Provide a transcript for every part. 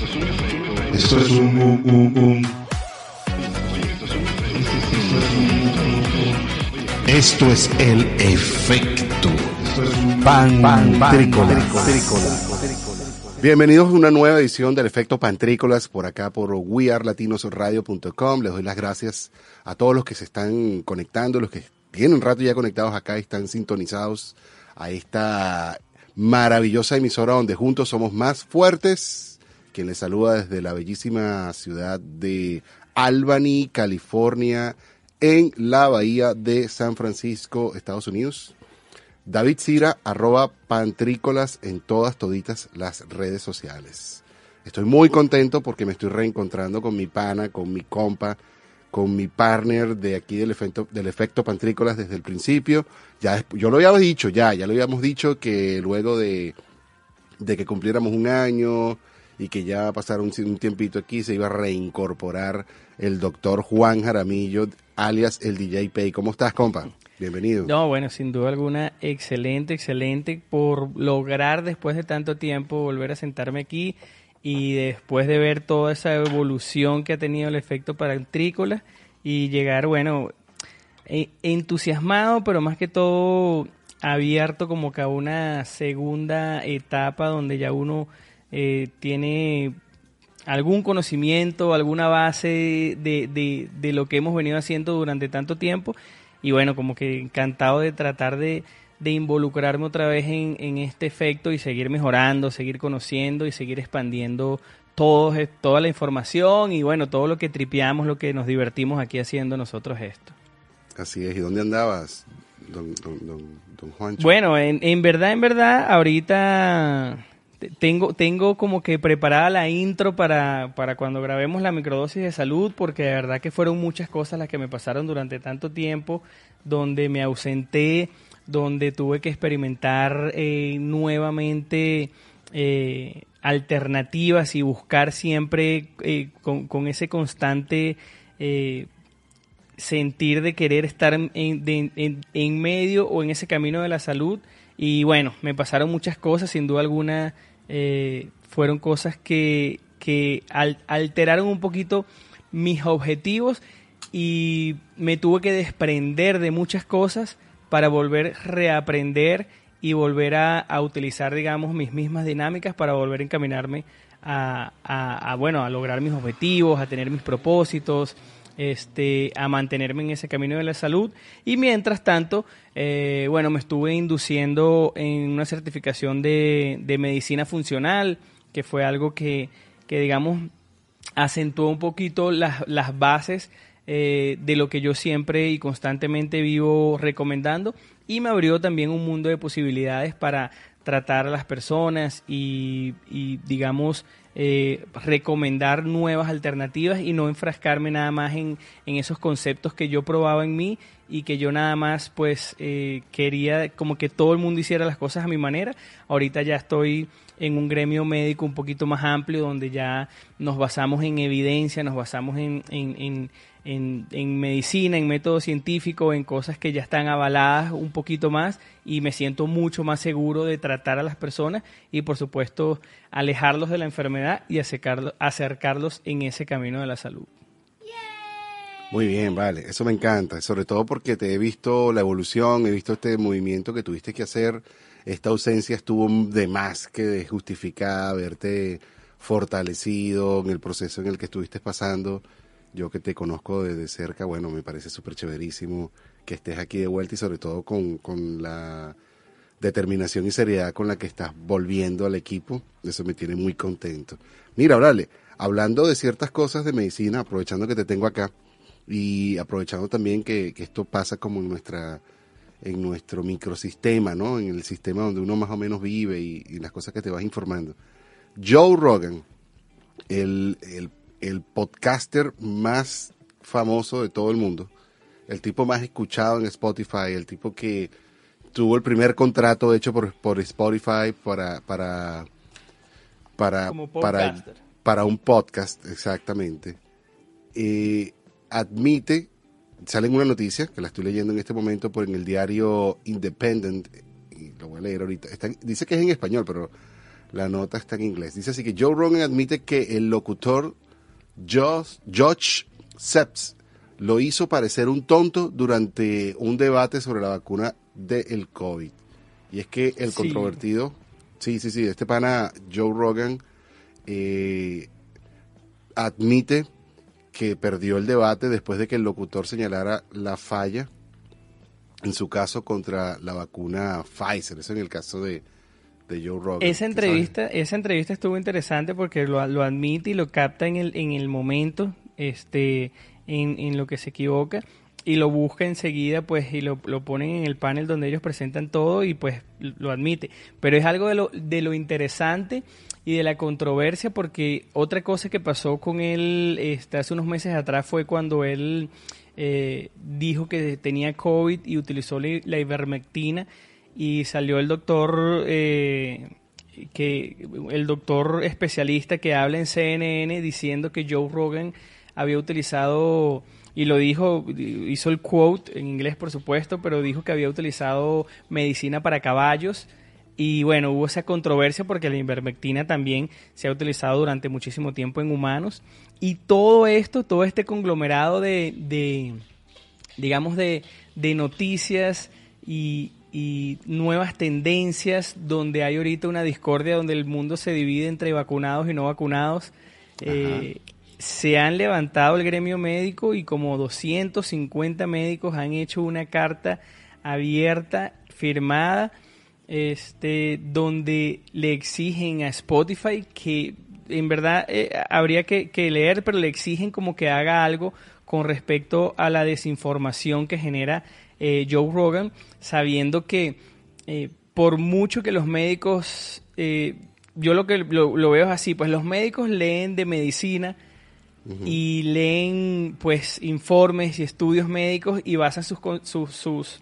Esto es un, un, un, un. Esto es el efecto Pantrícola. Bienvenidos a una nueva edición del Efecto Pantrícolas por acá por wearlatinosradio.com. Les doy las gracias a todos los que se están conectando, los que tienen un rato ya conectados acá y están sintonizados a esta maravillosa emisora donde juntos somos más fuertes. Quien les saluda desde la bellísima ciudad de Albany, California, en la bahía de San Francisco, Estados Unidos. David Cira, arroba pantrícolas en todas, toditas las redes sociales. Estoy muy contento porque me estoy reencontrando con mi pana, con mi compa, con mi partner de aquí del efecto, del efecto pantrícolas desde el principio. Ya, yo lo había dicho, ya, ya lo habíamos dicho que luego de, de que cumpliéramos un año y que ya pasara un, tiempito aquí, se iba a reincorporar el doctor Juan Jaramillo, alias el DJ Pay. ¿Cómo estás, compa? Bienvenido. No, bueno, sin duda alguna, excelente, excelente por lograr después de tanto tiempo volver a sentarme aquí y después de ver toda esa evolución que ha tenido el efecto pantrícola y llegar, bueno, e- entusiasmado, pero más que todo abierto como que a una segunda etapa donde ya uno eh, tiene algún conocimiento, alguna base de, de, de lo que hemos venido haciendo durante tanto tiempo y bueno, como que encantado de tratar de, de involucrarme otra vez en, en, este efecto y seguir mejorando, seguir conociendo y seguir expandiendo todo, toda la información y bueno, todo lo que tripeamos, lo que nos divertimos aquí haciendo nosotros esto. Así es, ¿y dónde andabas, don, don, don, don Juancho? Bueno, en, en verdad, en verdad, ahorita tengo, tengo como que preparada la intro para, para cuando grabemos la microdosis de salud, porque de verdad que fueron muchas cosas las que me pasaron durante tanto tiempo, donde me ausenté, donde tuve que experimentar eh, nuevamente eh, alternativas y buscar siempre eh, con, con, ese constante sentir de querer estar en, en, en medio o en ese camino de la salud. Y bueno, me pasaron muchas cosas, sin duda alguna eh, fueron cosas que, que al, alteraron un poquito mis objetivos y me tuve que desprender de muchas cosas para volver a reaprender y volver a, utilizar, digamos, mis mismas dinámicas para volver a encaminarme a, bueno, a lograr mis objetivos, a tener mis propósitos, este, a mantenerme en ese camino de la salud. Y mientras tanto, eh, bueno, me estuve induciendo en una certificación de, de medicina funcional, que fue algo que, que digamos, acentuó un poquito las, las bases eh, de lo que yo siempre y constantemente vivo recomendando y me abrió también un mundo de posibilidades para tratar a las personas y, y digamos, eh, recomendar nuevas alternativas y no enfrascarme nada más en, en, esos conceptos que yo probaba en mí y que yo nada más pues eh, quería como que todo el mundo hiciera las cosas a mi manera. Ahorita ya estoy en un gremio médico un poquito más amplio donde ya nos basamos en evidencia, nos basamos en, en, en, en, medicina, en método científico, en cosas que ya están avaladas un poquito más y me siento mucho más seguro de tratar a las personas y por supuesto alejarlos de la enfermedad y acercarlos, acercarlos en ese camino de la salud. Muy bien, vale, eso me encanta, sobre todo porque te he visto la evolución, he visto este movimiento que tuviste que hacer, esta ausencia estuvo de más que justificada, verte fortalecido en el proceso en el que estuviste pasando. Yo que te conozco desde cerca, bueno, me parece súper chéverísimo que estés aquí de vuelta y sobre todo con, con la determinación y seriedad con la que estás volviendo al equipo. Eso me tiene muy contento. Mira, Orale, hablando de ciertas cosas de medicina, aprovechando que te tengo acá y aprovechando también que, que esto pasa como en nuestra en nuestro microsistema, ¿no? En el sistema donde uno más o menos vive y, y las cosas que te vas informando. Joe Rogan, el, el, el, podcaster más famoso de todo el mundo, el tipo más escuchado en Spotify, el tipo que tuvo el primer contrato hecho por, por Spotify para para para para, para un podcast, exactamente. Eh, admite sale en una noticia que la estoy leyendo en este momento por en el diario Independent y lo voy a leer ahorita. Está, dice que es en español, pero La nota está en inglés. Dice así que Joe Rogan admite que el locutor Josh Seps lo hizo parecer un tonto durante un debate sobre la vacuna del COVID. Y es que el Sí. controvertido, sí, sí, sí, este pana Joe Rogan eh, admite que perdió el debate después de que el locutor señalara la falla en su caso contra la vacuna Pfizer. Eso en el caso de, de Joe Rogan. Esa ¿Tú entrevista, esa entrevista estuvo interesante porque lo, lo admite y lo capta en el, en el momento, este, en, en lo que se equivoca y lo busca enseguida, pues, y lo, lo ponen en el panel donde ellos presentan todo y pues lo admite. Pero es algo de lo, de lo interesante y de la controversia porque otra cosa que pasó con él este, hace unos meses atrás fue cuando él eh, dijo que tenía COVID y utilizó la, la ivermectina y salió el doctor eh, que el doctor especialista que habla en CNN diciendo que Joe Rogan había utilizado y lo dijo, hizo el quote en inglés por supuesto, pero dijo que había utilizado medicina para caballos. Y bueno, hubo esa controversia porque la ivermectina también se ha utilizado durante muchísimo tiempo en humanos. Y todo esto, todo este conglomerado de, digamos, de, de noticias y, y nuevas tendencias donde hay ahorita una discordia donde el mundo se divide entre vacunados y no vacunados. Eh, se han levantado el gremio médico y como 250 médicos han hecho una carta abierta, firmada, este, donde le exigen a Spotify que en verdad eh, habría que, que leer, pero le exigen como que haga algo con respecto a la desinformación que genera eh, Joe Rogan, sabiendo que eh, por mucho que los médicos, eh, yo lo que lo, lo veo es así, pues los médicos leen de medicina y leen pues informes y estudios médicos y basan sus, sus, sus,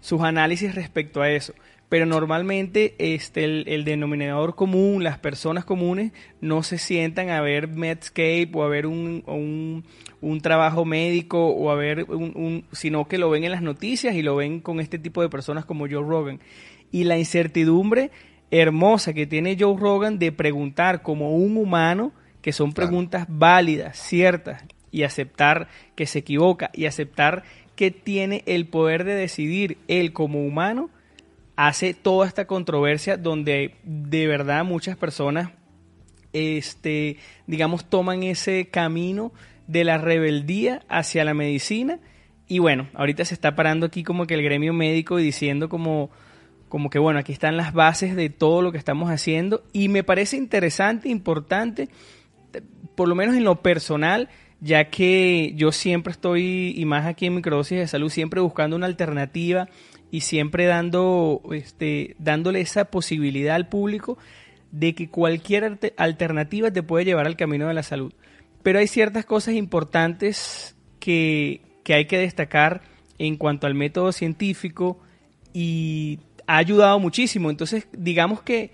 sus análisis respecto a eso. Pero normalmente este, el, el denominador común, las personas comunes, no se sientan a ver Medscape o a ver un, un, un trabajo médico o a ver un, un- sino que lo ven en las noticias y lo ven con este tipo de personas como Joe Rogan. Y la incertidumbre hermosa que tiene Joe Rogan de preguntar como un humano, que son Claro. preguntas válidas, ciertas, y aceptar que se equivoca y aceptar que tiene el poder de decidir él como humano, hace toda esta controversia donde de verdad muchas personas este digamos toman ese camino de la rebeldía hacia la medicina. Y bueno, ahorita se está parando aquí como que el gremio médico y diciendo como como que bueno, aquí están las bases de todo lo que estamos haciendo. Y me parece interesante, importante por lo menos en lo personal, ya que yo siempre estoy, y más aquí en Microdosis de Salud, siempre buscando una alternativa y siempre dando, este, dándole esa posibilidad al público de que cualquier alternativa te puede llevar al camino de la salud. Pero hay ciertas cosas importantes que, que hay que destacar en cuanto al método científico y ha ayudado muchísimo. Entonces, digamos que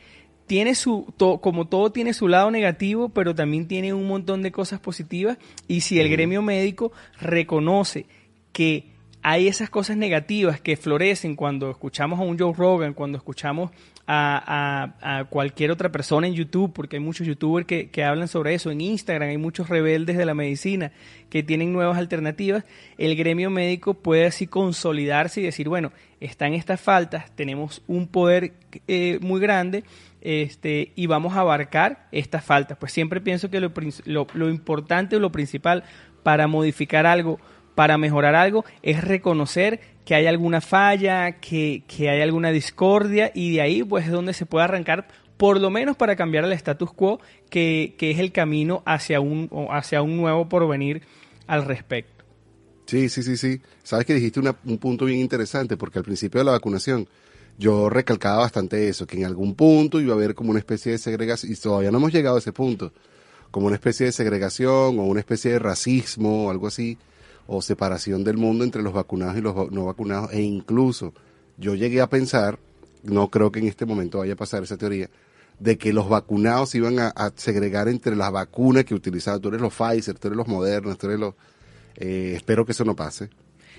tiene su, to- como todo tiene su lado negativo, pero también tiene un montón de cosas positivas. Y si el gremio médico reconoce que hay esas cosas negativas que florecen cuando escuchamos a un Joe Rogan, cuando escuchamos a, cualquier otra persona en YouTube, porque hay muchos youtubers que, que hablan sobre eso, en Instagram hay muchos rebeldes de la medicina que tienen nuevas alternativas, el gremio médico puede así consolidarse y decir, bueno, están estas faltas, tenemos un poder eh, muy grande este, y vamos a abarcar estas faltas. Pues siempre pienso que lo, lo importante o lo principal para modificar algo, para mejorar algo, es reconocer que hay alguna falla, que, que hay alguna discordia y de ahí pues es donde se puede arrancar por lo menos para cambiar el status quo que, que es el camino hacia un, hacia un nuevo porvenir al respecto. Sí, sí, sí, sí. Sabes que dijiste una- un punto bien interesante, porque al principio de la vacunación yo recalcaba bastante eso, que en algún punto iba a haber como una especie de segregación, y todavía no hemos llegado a ese punto, como una especie de segregación o una especie de racismo o algo así, o separación del mundo entre los vacunados y los no vacunados, e incluso yo llegué a pensar, no creo que en este momento vaya a pasar esa teoría, de que los vacunados iban a, a segregar entre las vacunas que utilizaban, tú eres los Pfizer, tú eres los Moderna, tú eres los... eh, espero que eso no pase.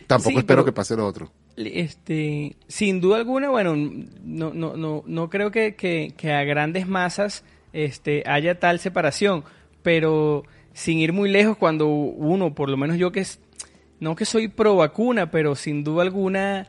Tampoco Sí, espero pero- que pase lo otro. este, sin duda alguna, bueno, no, no, no, no creo que, que, que a grandes masas este, haya tal separación, pero sin ir muy lejos, cuando uno, por lo menos yo que no que soy pro vacuna, pero sin duda alguna,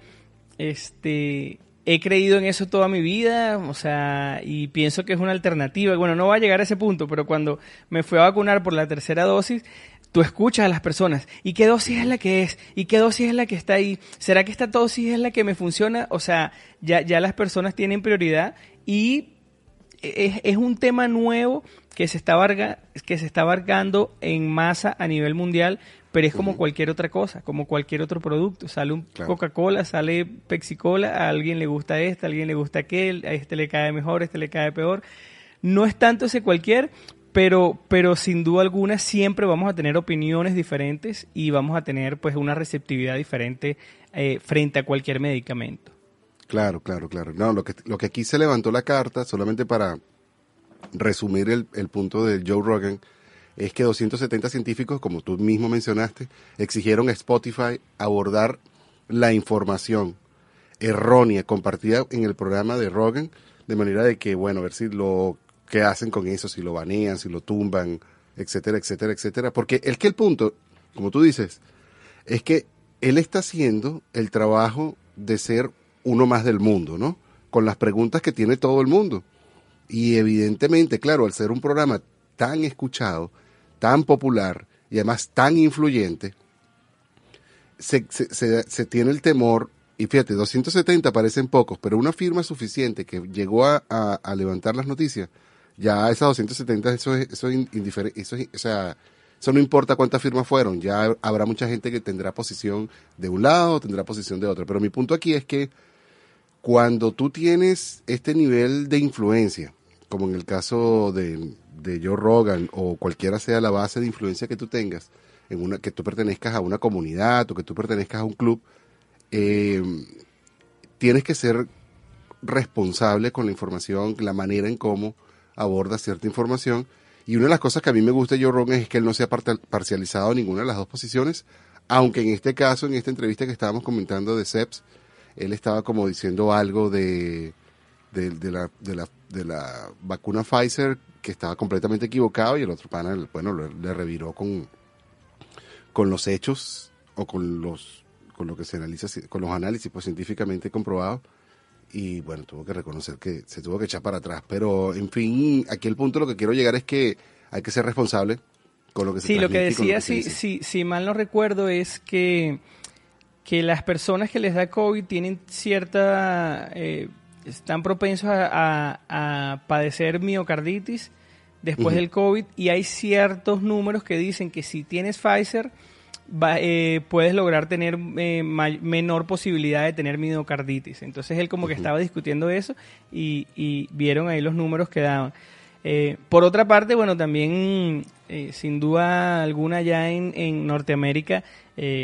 este, he creído en eso toda mi vida, o sea, y pienso que es una alternativa. Bueno, no va a llegar a ese punto, pero cuando me fui a vacunar por la tercera dosis, tú escuchas a las personas, ¿y qué dosis es la que es? ¿Y qué dosis es la que está ahí? ¿Será que esta dosis es la que me funciona? O sea, ya, ya las personas tienen prioridad y es, un tema nuevo que se, está que se está abarcando en masa a nivel mundial, pero es como cualquier otra cosa, como cualquier otro producto. Sale un Coca-Cola, sale Pepsi-Cola, a alguien le gusta este, a alguien le gusta aquel, a este le cae mejor, a este le cae peor. No es tanto ese cualquier, pero, pero sin duda alguna siempre vamos a tener opiniones diferentes y vamos a tener pues una receptividad diferente eh, frente a cualquier medicamento. Claro, claro, claro. No, lo que, lo que aquí se levantó la carta, solamente para resumir el, el punto de Joe Rogan, es que 270 científicos, como tú mismo mencionaste, exigieron a Spotify abordar la información errónea compartida en el programa de Rogan, de manera de que, bueno, a ver si lo que hacen con eso, si lo banean, si lo tumban, etcétera, etcétera, etcétera. Porque el que el punto, como tú dices, es que él está haciendo el trabajo de ser uno más del mundo, ¿no? Con las preguntas que tiene todo el mundo. Y evidentemente, claro, al ser un programa tan escuchado, tan popular y además tan influyente, se, se, tiene el temor, y fíjate, 270 parecen pocos, pero una firma suficiente que llegó a, a, levantar las noticias, ya esas 270, eso es, eso indiferente, eso o sea, eso no importa cuántas firmas fueron, ya habrá mucha gente que tendrá posición de un lado, tendrá posición de otro, pero mi punto aquí es que cuando tú tienes este nivel de influencia, como en el caso de, de Joe Rogan o cualquiera sea la base de influencia que tú tengas, en una, que tú pertenezcas a una comunidad o que tú pertenezcas a un club, eh, tienes que ser responsable con la información, la manera en cómo aborda cierta información. Y una de las cosas que a mí me gusta de Joe Rogan es que él no se ha parcializado ninguna de las dos posiciones, aunque en este caso, en esta entrevista que estábamos comentando de SEPS, él estaba como diciendo algo de, de, la, de, la, de la vacuna Pfizer que estaba completamente equivocado y el otro panel, bueno, le, reviró con, con los hechos o con los con lo que se analiza, con los análisis pues científicamente comprobados y bueno, tuvo que reconocer que se tuvo que echar para atrás. Pero, en fin, aquí el punto lo que quiero llegar es que hay que ser responsable con lo que se Sí, lo que decía, si, si, si, mal no recuerdo, es que, que las personas que les da COVID tienen cierta... Eh, están propensos a, padecer miocarditis después del COVID y hay ciertos números que dicen que si tienes Pfizer eh, puedes lograr tener eh, menor posibilidad de tener miocarditis. Entonces él como que estaba discutiendo eso y, vieron ahí los números que daban. Eh, por otra parte, bueno, también sin duda alguna ya en, en Norteamérica,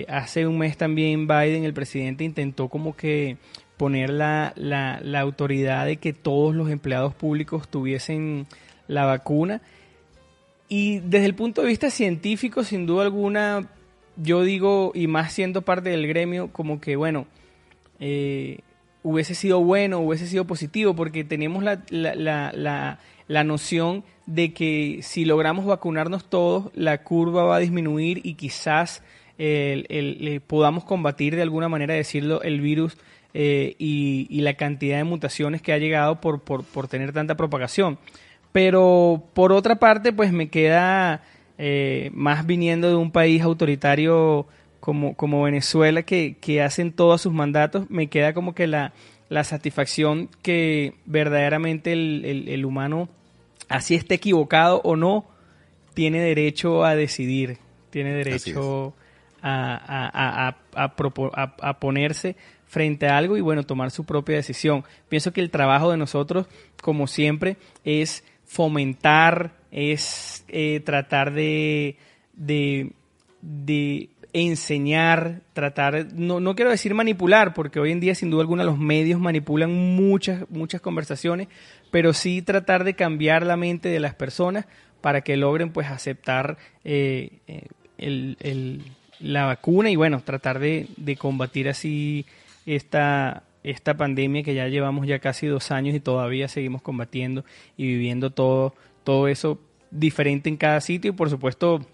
hace un mes también Biden, el presidente, intentó como que poner la, la, la autoridad de que todos los empleados públicos tuviesen la vacuna. Y desde el punto de vista científico, sin duda alguna, yo digo, y más siendo parte del gremio, como que, bueno, eh, hubiese sido bueno, hubiese sido positivo, porque tenemos la, la, la, la, noción de que si logramos vacunarnos todos, la curva va a disminuir y quizás el, podamos combatir de alguna manera, decirlo, el virus eh, y, la cantidad de mutaciones que ha llegado por, por, por, tener tanta propagación. Pero por otra parte, pues me queda eh, más viniendo de un país autoritario como, como Venezuela que, que, hacen todos sus mandatos, me queda como que la, la satisfacción que verdaderamente el, el, humano, así esté equivocado o no, tiene derecho a decidir, tiene derecho a, a, a, a ponerse frente a algo y bueno, tomar su propia decisión. Pienso que el trabajo de nosotros, como siempre, es fomentar, es eh, tratar de, de, enseñar, tratar, no, no quiero decir manipular, porque hoy en día sin duda alguna los medios manipulan muchas, muchas conversaciones, pero sí tratar de cambiar la mente de las personas para que logren pues aceptar eh, eh, la vacuna y bueno, tratar de, de combatir así esta, esta pandemia que ya llevamos ya casi dos años y todavía seguimos combatiendo y viviendo todo, todo eso diferente en cada sitio y por supuesto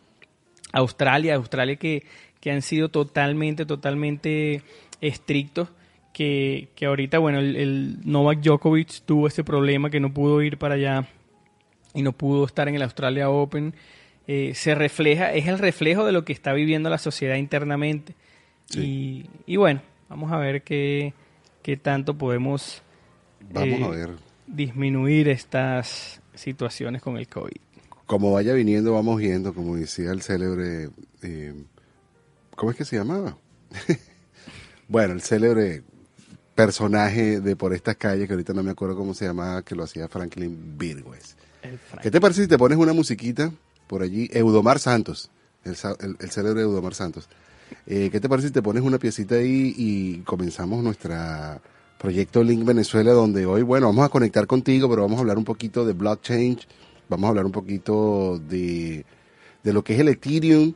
Australia, Australia que, que han sido totalmente, totalmente estrictos que, que ahorita, bueno, el, el, Novak Djokovic tuvo ese problema que no pudo ir para allá y no pudo estar en el Australia Open. Eh, se refleja, es el reflejo de lo que está viviendo la sociedad internamente. Sí. Y, y, bueno, vamos a ver qué, qué tanto podemos Vamos eh, a ver. disminuir estas situaciones con el COVID. Como vaya viniendo, vamos viendo, como decía el célebre. eh, ¿Cómo es que se llamaba? bueno, el célebre personaje de por estas calles, que ahorita no me acuerdo cómo se llamaba, que lo hacía Franklin Virgües. ¿Qué te parece si te pones una musiquita por allí? Eudomar Santos, el, el, el célebre Eudomar Santos. Eh, ¿Qué te parece si te pones una piecita ahí y comenzamos nuestra proyecto Link Venezuela, donde hoy, bueno, vamos a conectar contigo, pero vamos a hablar un poquito de blockchain, vamos a hablar un poquito de, de lo que es el Ethereum,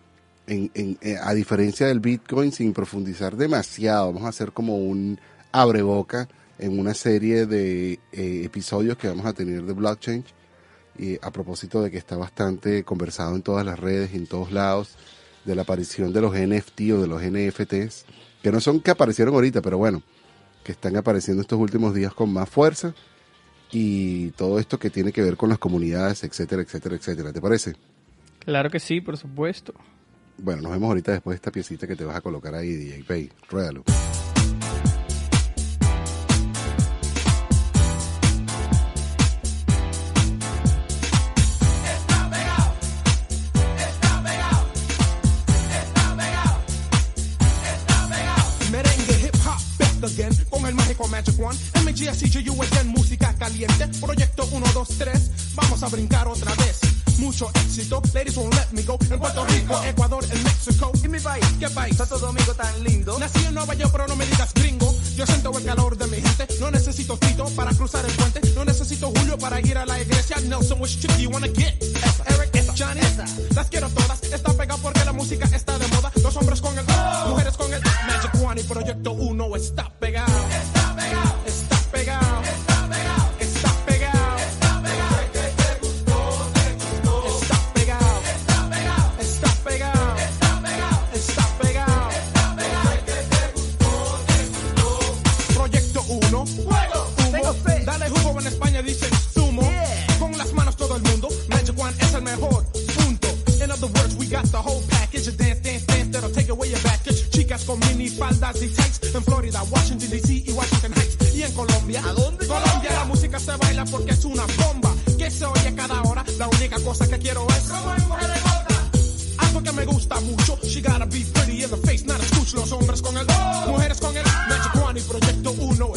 en, en- eh, a diferencia del Bitcoin, sin profundizar demasiado. Vamos a hacer como un abreboca en una serie de eh, episodios que vamos a tener de blockchain y a propósito de que está bastante conversado en todas las redes en todos lados de la aparición de los NFT o de los NFTs, que no son que aparecieron ahorita, pero bueno, que están apareciendo estos últimos días con más fuerza y todo esto que tiene que ver con las comunidades, etcétera, etcétera, etcétera. ¿Te parece? Claro que sí, por supuesto. Bueno, nos vemos ahorita después de esta piecita que te vas a colocar ahí, DJ Pay. Ruédalo. Mágico Magic One MGSCGU again, música caliente Proyecto 1, 2, 3 Vamos a brincar otra vez Mucho éxito, ladies won't let me go En Puerto Rico, Ecuador, en México Y mi país, ¿Qué país? Santo Domingo tan lindo. Nací en Nueva York, pero no me digas gringo. Yo siento el calor de mi gente. No necesito Tito para cruzar el puente. No necesito Julio para ir a la iglesia. Nelson, which chick you wanna get? Eric, Johnny, las quiero todas. Está pegado porque la música está de moda. Los hombres con el, mujeres con el Magic One y Proyecto 1 está pegado. Está pegado. Got the whole package. A dance, dance, dance that'll take away your baggage. Chicas con mini faldas y tights. En Florida, Washington DC y Washington Heights. Y en Colombia. ¿A dónde? Colombia la música se baila porque es una bomba. Que se oye cada hora. La única cosa que quiero es. Algo que me gusta mucho. She gotta be pretty in the face, not a scooch. Los hombres con el. Mujeres con el. Magic One y Proyecto 1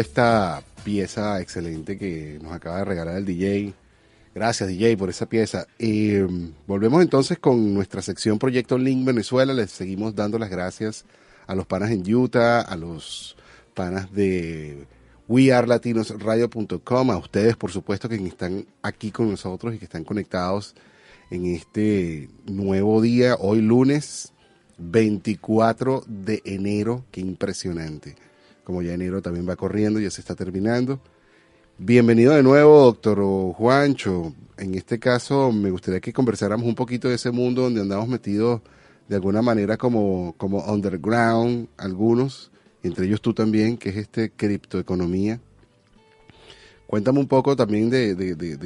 esta pieza excelente que nos acaba de regalar el DJ, gracias DJ por esa pieza, eh, volvemos entonces con nuestra sección Proyecto Link Venezuela, les seguimos dando las gracias a los panas en Utah, a los panas de wearlatinosradio.com, a ustedes por supuesto que están aquí con nosotros y que están conectados en este nuevo día, hoy lunes 24 de enero, qué impresionante. Como ya enero también va corriendo, ya se está terminando. Bienvenido de nuevo, doctor Juancho. En este caso, me gustaría que conversáramos un poquito de ese mundo donde andamos metidos de alguna manera como, como underground, algunos, entre ellos tú también, que es este criptoeconomía. Cuéntame un poco también de, de, de,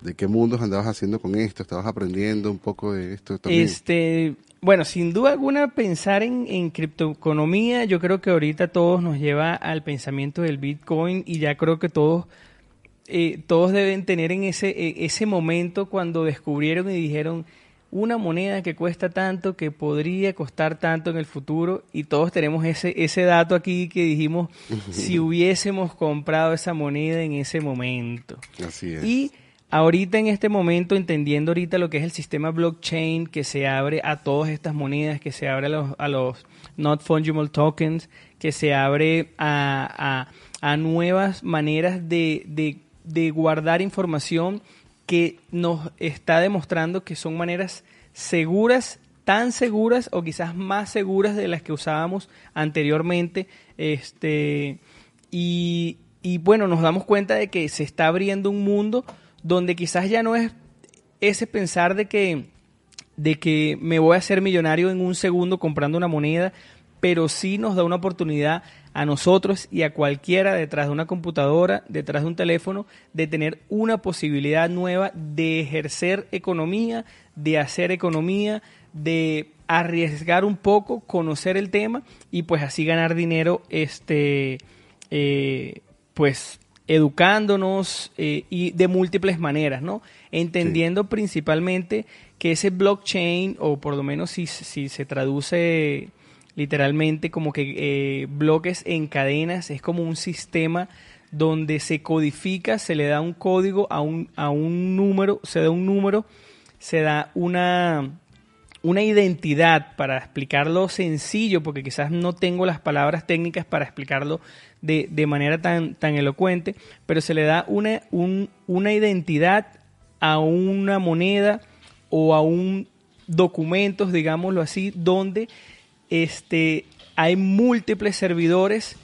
de, qué mundos andabas haciendo con esto, estabas aprendiendo un poco de esto también. Este, bueno, sin duda alguna pensar en, en criptoeconomía, yo creo que ahorita todos nos lleva al pensamiento del Bitcoin y ya creo que todos, eh, todos deben tener en ese, eh, ese momento cuando descubrieron y dijeron una moneda que cuesta tanto, que podría costar tanto en el futuro y todos tenemos ese, ese dato aquí que dijimos si hubiésemos comprado esa moneda en ese momento. Así es. Y ahorita en este momento, entendiendo ahorita lo que es el sistema blockchain, que se abre a todas estas monedas, que se abre a los, a los not fungible tokens, que se abre a, nuevas maneras de, de, de guardar información que nos está demostrando que son maneras seguras, tan seguras o quizás más seguras de las que usábamos anteriormente. Este, y, y bueno, nos damos cuenta de que se está abriendo un mundo donde quizás ya no es ese pensar de que, de que me voy a hacer millonario en un segundo comprando una moneda, pero sí nos da una oportunidad a nosotros y a cualquiera detrás de una computadora, detrás de un teléfono, de tener una posibilidad nueva de ejercer economía, de hacer economía, de arriesgar un poco, conocer el tema y pues así ganar dinero, este, eh, pues educándonos eh, y de múltiples maneras, ¿no? Entendiendo sí. principalmente que ese blockchain, o por lo menos si, si se traduce literalmente como que eh, bloques en cadenas, es como un sistema donde se codifica, se le da un código a un, a un número, se da un número, se da una, una identidad para explicarlo sencillo, porque quizás no tengo las palabras técnicas para explicarlo de, de manera tan, tan elocuente, pero se le da una, un, una identidad a una moneda o a un documentos, digámoslo así, donde este, hay múltiples servidores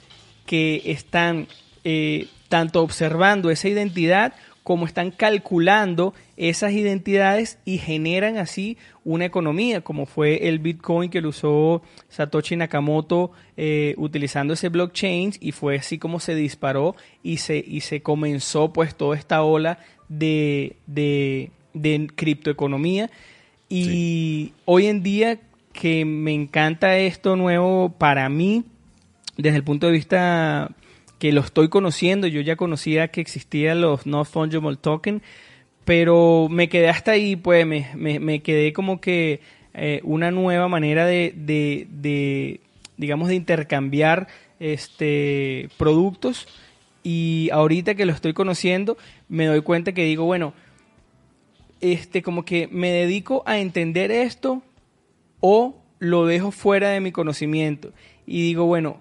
que están eh, tanto observando esa identidad como están calculando esas identidades y generan así una economía, como fue el Bitcoin que lo usó Satoshi Nakamoto eh, utilizando ese blockchain y fue así como se disparó y se, y se comenzó pues toda esta ola de, de, de criptoeconomía. Y sí. hoy en día que me encanta esto nuevo para mí, desde el punto de vista que lo estoy conociendo, yo ya conocía que existían los no fungible token, pero me quedé hasta ahí, pues me, me, me quedé como que eh, una nueva manera de, de, de, digamos, de intercambiar este productos. Y ahorita que lo estoy conociendo me doy cuenta que digo, bueno, este como que me dedico a entender esto o lo dejo fuera de mi conocimiento. Y digo, bueno,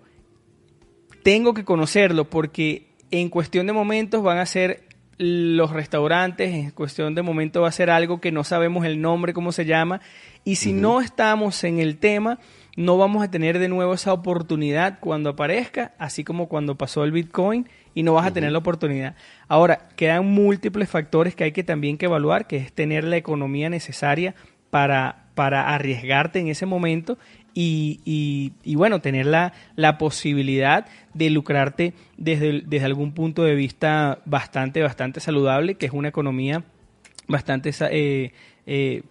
tengo que conocerlo porque en cuestión de momentos van a ser los restaurantes, en cuestión de momentos va a ser algo que no sabemos el nombre, cómo se llama, y si uh -huh. no estamos en el tema, no vamos a tener de nuevo esa oportunidad cuando aparezca, así como cuando pasó el Bitcoin, y no vas uh -huh. a tener la oportunidad. Ahora, quedan múltiples factores que hay que también que evaluar, que es tener la economía necesaria para, para arriesgarte en ese momento y, y, y, bueno, tener la, la, posibilidad de lucrarte desde, desde algún punto de vista bastante, bastante saludable, que es una economía bastante, eh, eh,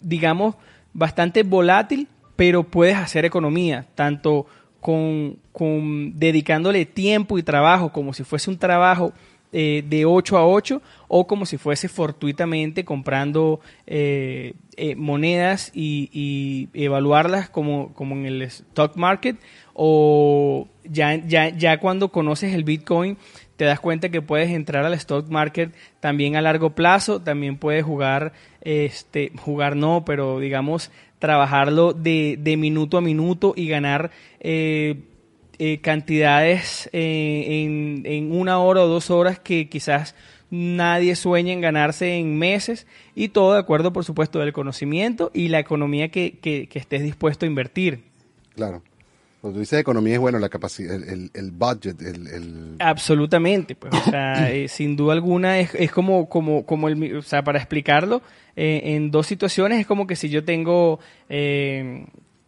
digamos, bastante volátil, pero puedes hacer economía, tanto con, con dedicándole tiempo y trabajo como si fuese un trabajo eh, de 8 a 8 o como si fuese fortuitamente comprando eh, eh, monedas y, evaluarlas como, como en el stock market o ya, ya, ya cuando conoces el Bitcoin te das cuenta que puedes entrar al stock market también a largo plazo, también puedes jugar, este, jugar no, pero digamos trabajarlo de, de minuto a minuto y ganar eh, cantidades eh, en, en una hora o dos horas que quizás nadie sueña en ganarse en meses y todo de acuerdo, por supuesto, del conocimiento y la economía que, que, que estés dispuesto a invertir. Claro. Cuando tú dices economía es bueno, la capacidad, el, el, el budget, el, el- Absolutamente, pues, o sea, eh, sin duda alguna es, es como, como, como el, o sea, para explicarlo, eh, en dos situaciones es como que si yo tengo eh,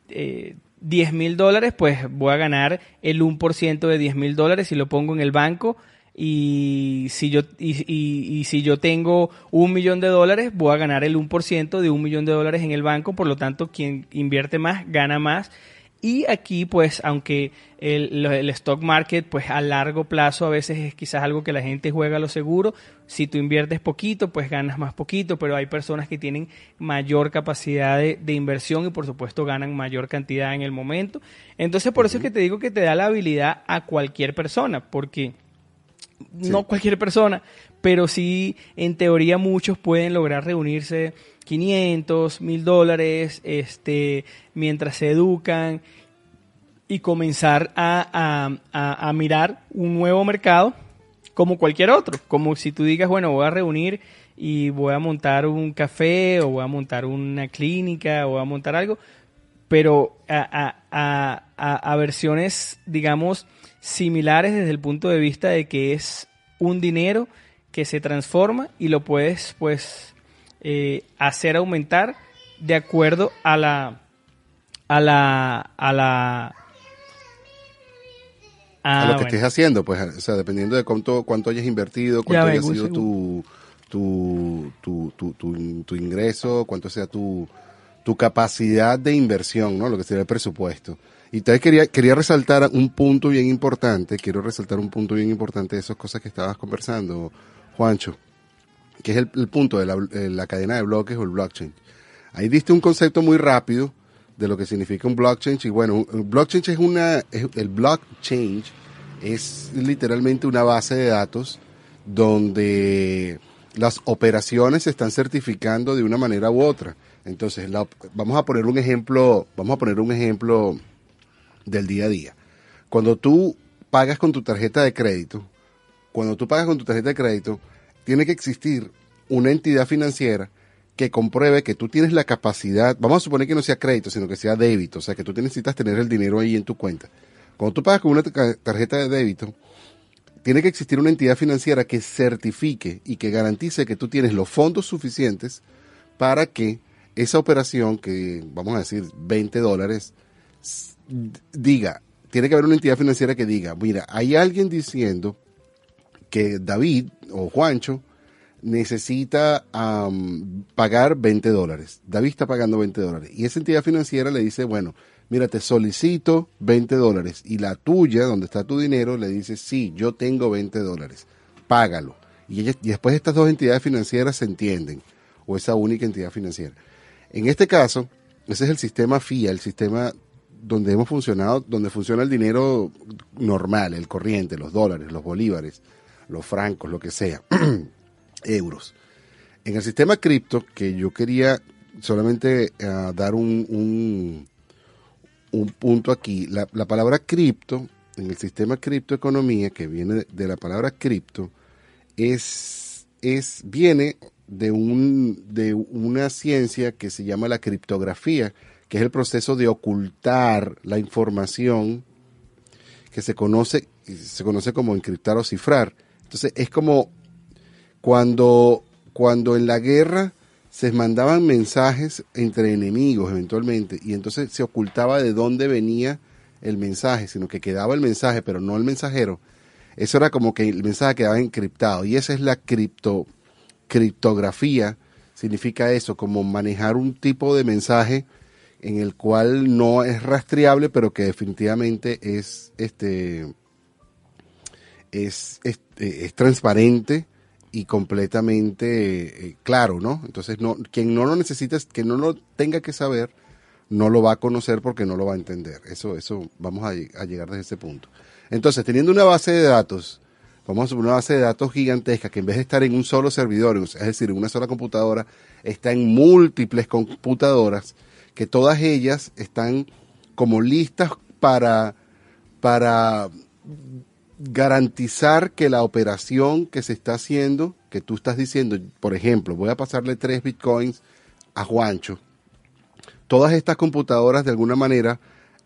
eh, 10 mil dólares, pues voy a ganar el 1% de 10 mil dólares y lo pongo en el banco. Y si yo y, y- y si yo tengo un millón de dólares, voy a ganar el 1% de un millón de dólares en el banco. Por lo tanto, quien invierte más, gana más. Y aquí, pues, aunque el, stock market, pues a largo plazo a veces es quizás algo que la gente juega a lo seguro. Si tú inviertes poquito, pues ganas más poquito, pero hay personas que tienen mayor capacidad de, de inversión y por supuesto ganan mayor cantidad en el momento. Entonces, por eso es que te digo que te da la habilidad a cualquier persona, porque no cualquier persona, pero sí en teoría muchos pueden lograr reunirse 500, 1000 dólares, este, mientras se educan y comenzar a, a- a- mirar un nuevo mercado como cualquier otro, como si tú digas, bueno, voy a reunir y voy a montar un café o voy a montar una clínica o voy a montar algo, pero a- a- a- a versiones, digamos, similares desde el punto de vista de que es un dinero que se transforma y lo puedes, pues, eh, hacer aumentar de acuerdo a la, a la, a la, a Ah, lo que bueno. estés haciendo, pues, o sea, dependiendo de cuánto, cuánto hayas invertido, cuánto haya sido tu, tu, tu, tu, tu- tu ingreso, cuánto sea tu, tu capacidad de inversión, ¿no? Lo que sería el presupuesto. Y entonces quería, quería resaltar un punto bien importante, quiero resaltar un punto bien importante de esas cosas que estabas conversando, Juancho, que es el, punto de la, eh, la cadena de bloques o el blockchain. Ahí diste un concepto muy rápido de lo que significa un blockchain y bueno, un- blockchain es una, es- el blockchain es literalmente una base de datos donde las operaciones se están certificando de una manera u otra. Entonces, vamos a poner un ejemplo, vamos a poner un ejemplo del día a día. Cuando tú pagas con tu tarjeta de crédito, cuando tú pagas con tu tarjeta de crédito, tiene que existir una entidad financiera que compruebe que tú tienes la capacidad, vamos a suponer que no sea crédito, sino que sea débito, o sea, que tú necesitas tener el dinero ahí en tu cuenta. Cuando tú pagas con una ta- tarjeta de débito, tiene que existir una entidad financiera que certifique y que garantice que tú tienes los fondos suficientes para que esa operación, que vamos a decir 20 dólares, diga, tiene que haber una entidad financiera que diga, mira, hay alguien diciendo que David o Juancho necesita am, pagar 20 dólares. David está pagando 20 dólares. Y esa entidad financiera le dice, bueno, mira, te solicito 20 dólares. Y la tuya, donde está tu dinero, le dice, sí, yo tengo 20 dólares. Págalo. Y, ella- y después estas dos entidades financieras se entienden. O esa única entidad financiera. En este caso, ese es el sistema FIA, el sistema donde hemos funcionado, donde funciona el dinero normal, el corriente, los dólares, los bolívares, los francos, lo que sea, euros. En el sistema cripto, que yo quería solamente ah, dar un, un, un punto aquí, la, la palabra cripto, en el sistema criptoeconomía, que viene de la palabra cripto, es, es, viene de, un, de una ciencia que se llama la criptografía, que es el proceso de ocultar la información que se conoce, se conoce como encriptar o cifrar. Entonces es como cuando, cuando en la guerra se mandaban mensajes entre enemigos eventualmente y entonces se ocultaba de dónde venía el mensaje, sino que quedaba el mensaje, pero no el mensajero. Eso era como que el mensaje quedaba encriptado y esa es la cripto, criptografía, significa eso, como manejar un tipo de mensaje en el cual no es rastreable, pero que definitivamente es este es, es, eh, es transparente y completamente eh, claro, ¿no? Entonces, no, quien no lo necesita, que no lo tenga que saber, no lo va a conocer porque no lo va a entender. Eso, eso, vamos a, llegar desde ese punto. Entonces, teniendo una base de datos, vamos a una base de datos gigantesca que en vez de estar en un solo servidor, es decir, en una sola computadora, está en múltiples computadoras, que todas ellas están como listas para, para garantizar que la operación que se está haciendo, que tú estás diciendo, por ejemplo, voy a pasarle tres bitcoins a Juancho. Todas estas computadoras de alguna manera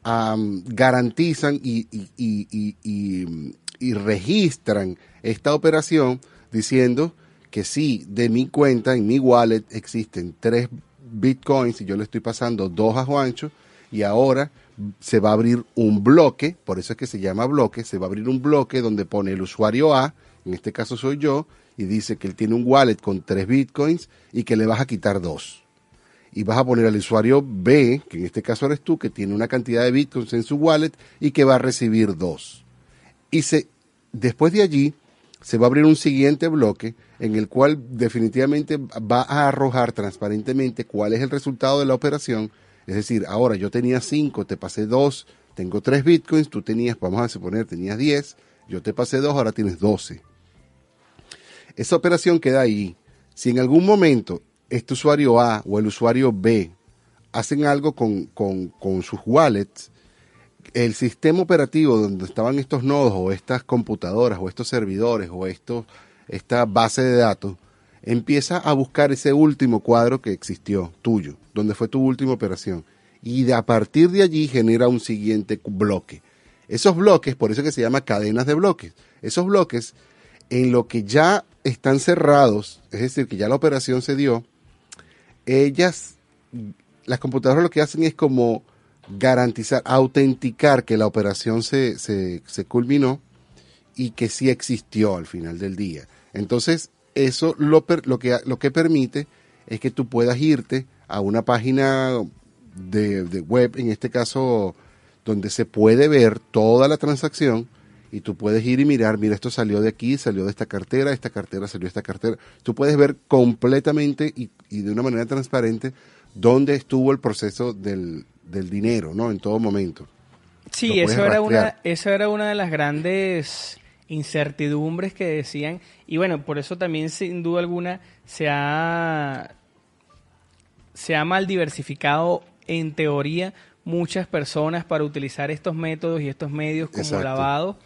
um, garantizan y, y, registran esta operación diciendo que sí, de mi cuenta, en mi wallet, existen tres bitcoins y yo le estoy pasando dos a Juancho y ahora se va a abrir un bloque, por eso es que se llama bloque, se va a abrir un bloque donde pone el usuario A, en este caso soy yo, y dice que él tiene un wallet con tres bitcoins y que le vas a quitar dos. Y vas a poner al usuario B, que en este caso eres tú, que tiene una cantidad de bitcoins en su wallet y que va a recibir dos. Y se, después de allí se va a abrir un siguiente bloque en el cual definitivamente va a arrojar transparentemente cuál es el resultado de la operación es decir, ahora yo tenía 5, te pasé 2, tengo 3 bitcoins, tú tenías, vamos a suponer, tenías 10, yo te pasé 2, ahora tienes 12. Esa operación queda ahí. Si en algún momento este usuario A o el usuario B hacen algo con, con, con sus wallets, el sistema operativo donde estaban estos nodos o estas computadoras o estos servidores o esta base de datos, empieza a buscar ese último cuadro que existió, tuyo, donde fue tu última operación. Y de, a partir de allí genera un siguiente bloque. Esos bloques, por eso que se llama cadenas de bloques, esos bloques en lo que ya están cerrados, es decir, que ya la operación se dio, ellas, las computadoras lo que hacen es como garantizar, autenticar que la operación se, se, se culminó y que sí existió al final del día. Entonces, eso lo, lo, que, lo que permite es que tú puedas irte a una página de, web, en este caso, donde se puede ver toda la transacción y tú puedes ir y mirar, mira, esto salió de aquí, salió de esta cartera, esta cartera salió de esta cartera. Tú puedes ver completamente y, y de una manera transparente dónde estuvo el proceso del, del dinero, ¿no? En todo momento. Sí, eso era, una, eso era una de las grandes incertidumbres que decían, y bueno, por eso también sin duda alguna se ha, se ha mal diversificado en teoría muchas personas para utilizar estos métodos y estos medios como lavado.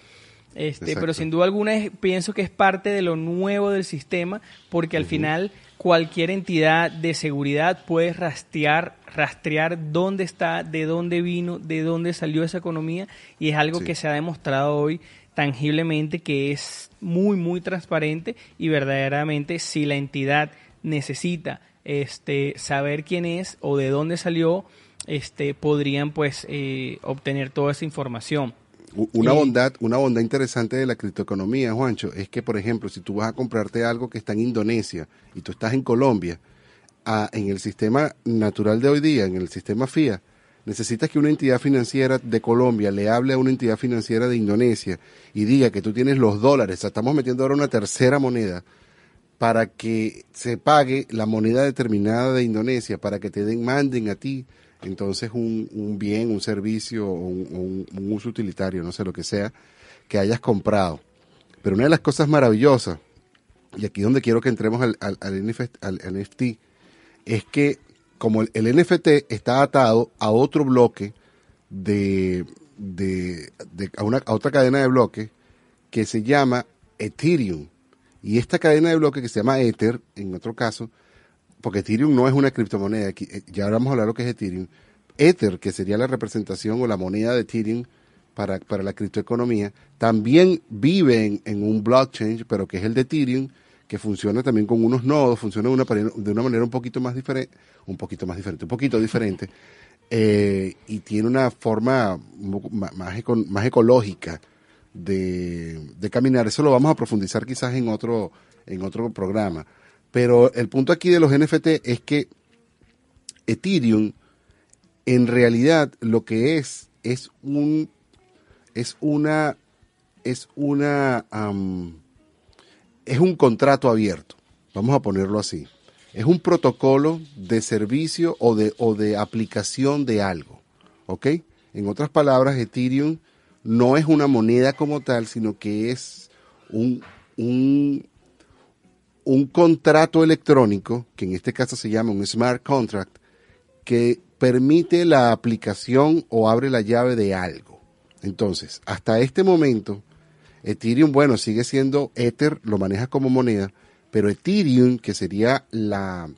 Este, pero sin duda alguna pienso que es parte de lo nuevo del sistema porque al final cualquier entidad de seguridad puede rastrear, rastrear dónde está, de dónde vino, de dónde salió esa economía y es algo que se ha demostrado hoy tangiblemente que es muy muy transparente y verdaderamente si la entidad necesita este saber quién es o de dónde salió este podrían pues eh, obtener toda esa información. Una bondad una bondad interesante de la criptoeconomía Juancho es que por ejemplo si tú vas a comprarte algo que está en Indonesia y tú estás en Colombia a, en el sistema natural de hoy día en el sistema FIA necesitas que una entidad financiera de Colombia le hable a una entidad financiera de Indonesia y diga que tú tienes los dólares, estamos metiendo ahora una tercera moneda para que se pague la moneda determinada de Indonesia, para que te den, manden a ti entonces un, bien, un servicio o un, uso utilitario, no sé lo que sea, que hayas comprado. Pero una de las cosas maravillosas, y aquí donde quiero que entremos al NFT, es que como el, NFT está atado a otro bloque de, a, otra cadena de bloques que se llama Ethereum. Y esta cadena de bloques que se llama Ether, en otro caso, porque Ethereum no es una criptomoneda, eh, ya vamos a hablar lo que es Ethereum. Ether, que sería la representación o la moneda de Ethereum para, para la criptoeconomía, también vive en, en, un blockchain, pero que es el de Ethereum, que funciona también con unos nodos, funciona de una, manera un poquito más diferente, un poquito más diferente, un poquito diferente, eh, y tiene una forma más, más ecológica de, de, caminar. Eso lo vamos a profundizar quizás en otro, en otro programa. Pero el punto aquí de los NFT es que Ethereum en realidad lo que es es un es una es una es un contrato abierto, vamos a ponerlo así. Es un protocolo de servicio o de, o de aplicación de algo. ¿Ok? En otras palabras, Ethereum no es una moneda como tal, sino que es un, un, un contrato electrónico, que en este caso se llama un smart contract, que permite la aplicación o abre la llave de algo. Entonces, hasta este momento, Ethereum, bueno, sigue siendo Ether, lo maneja como moneda, pero Ethereum, que sería la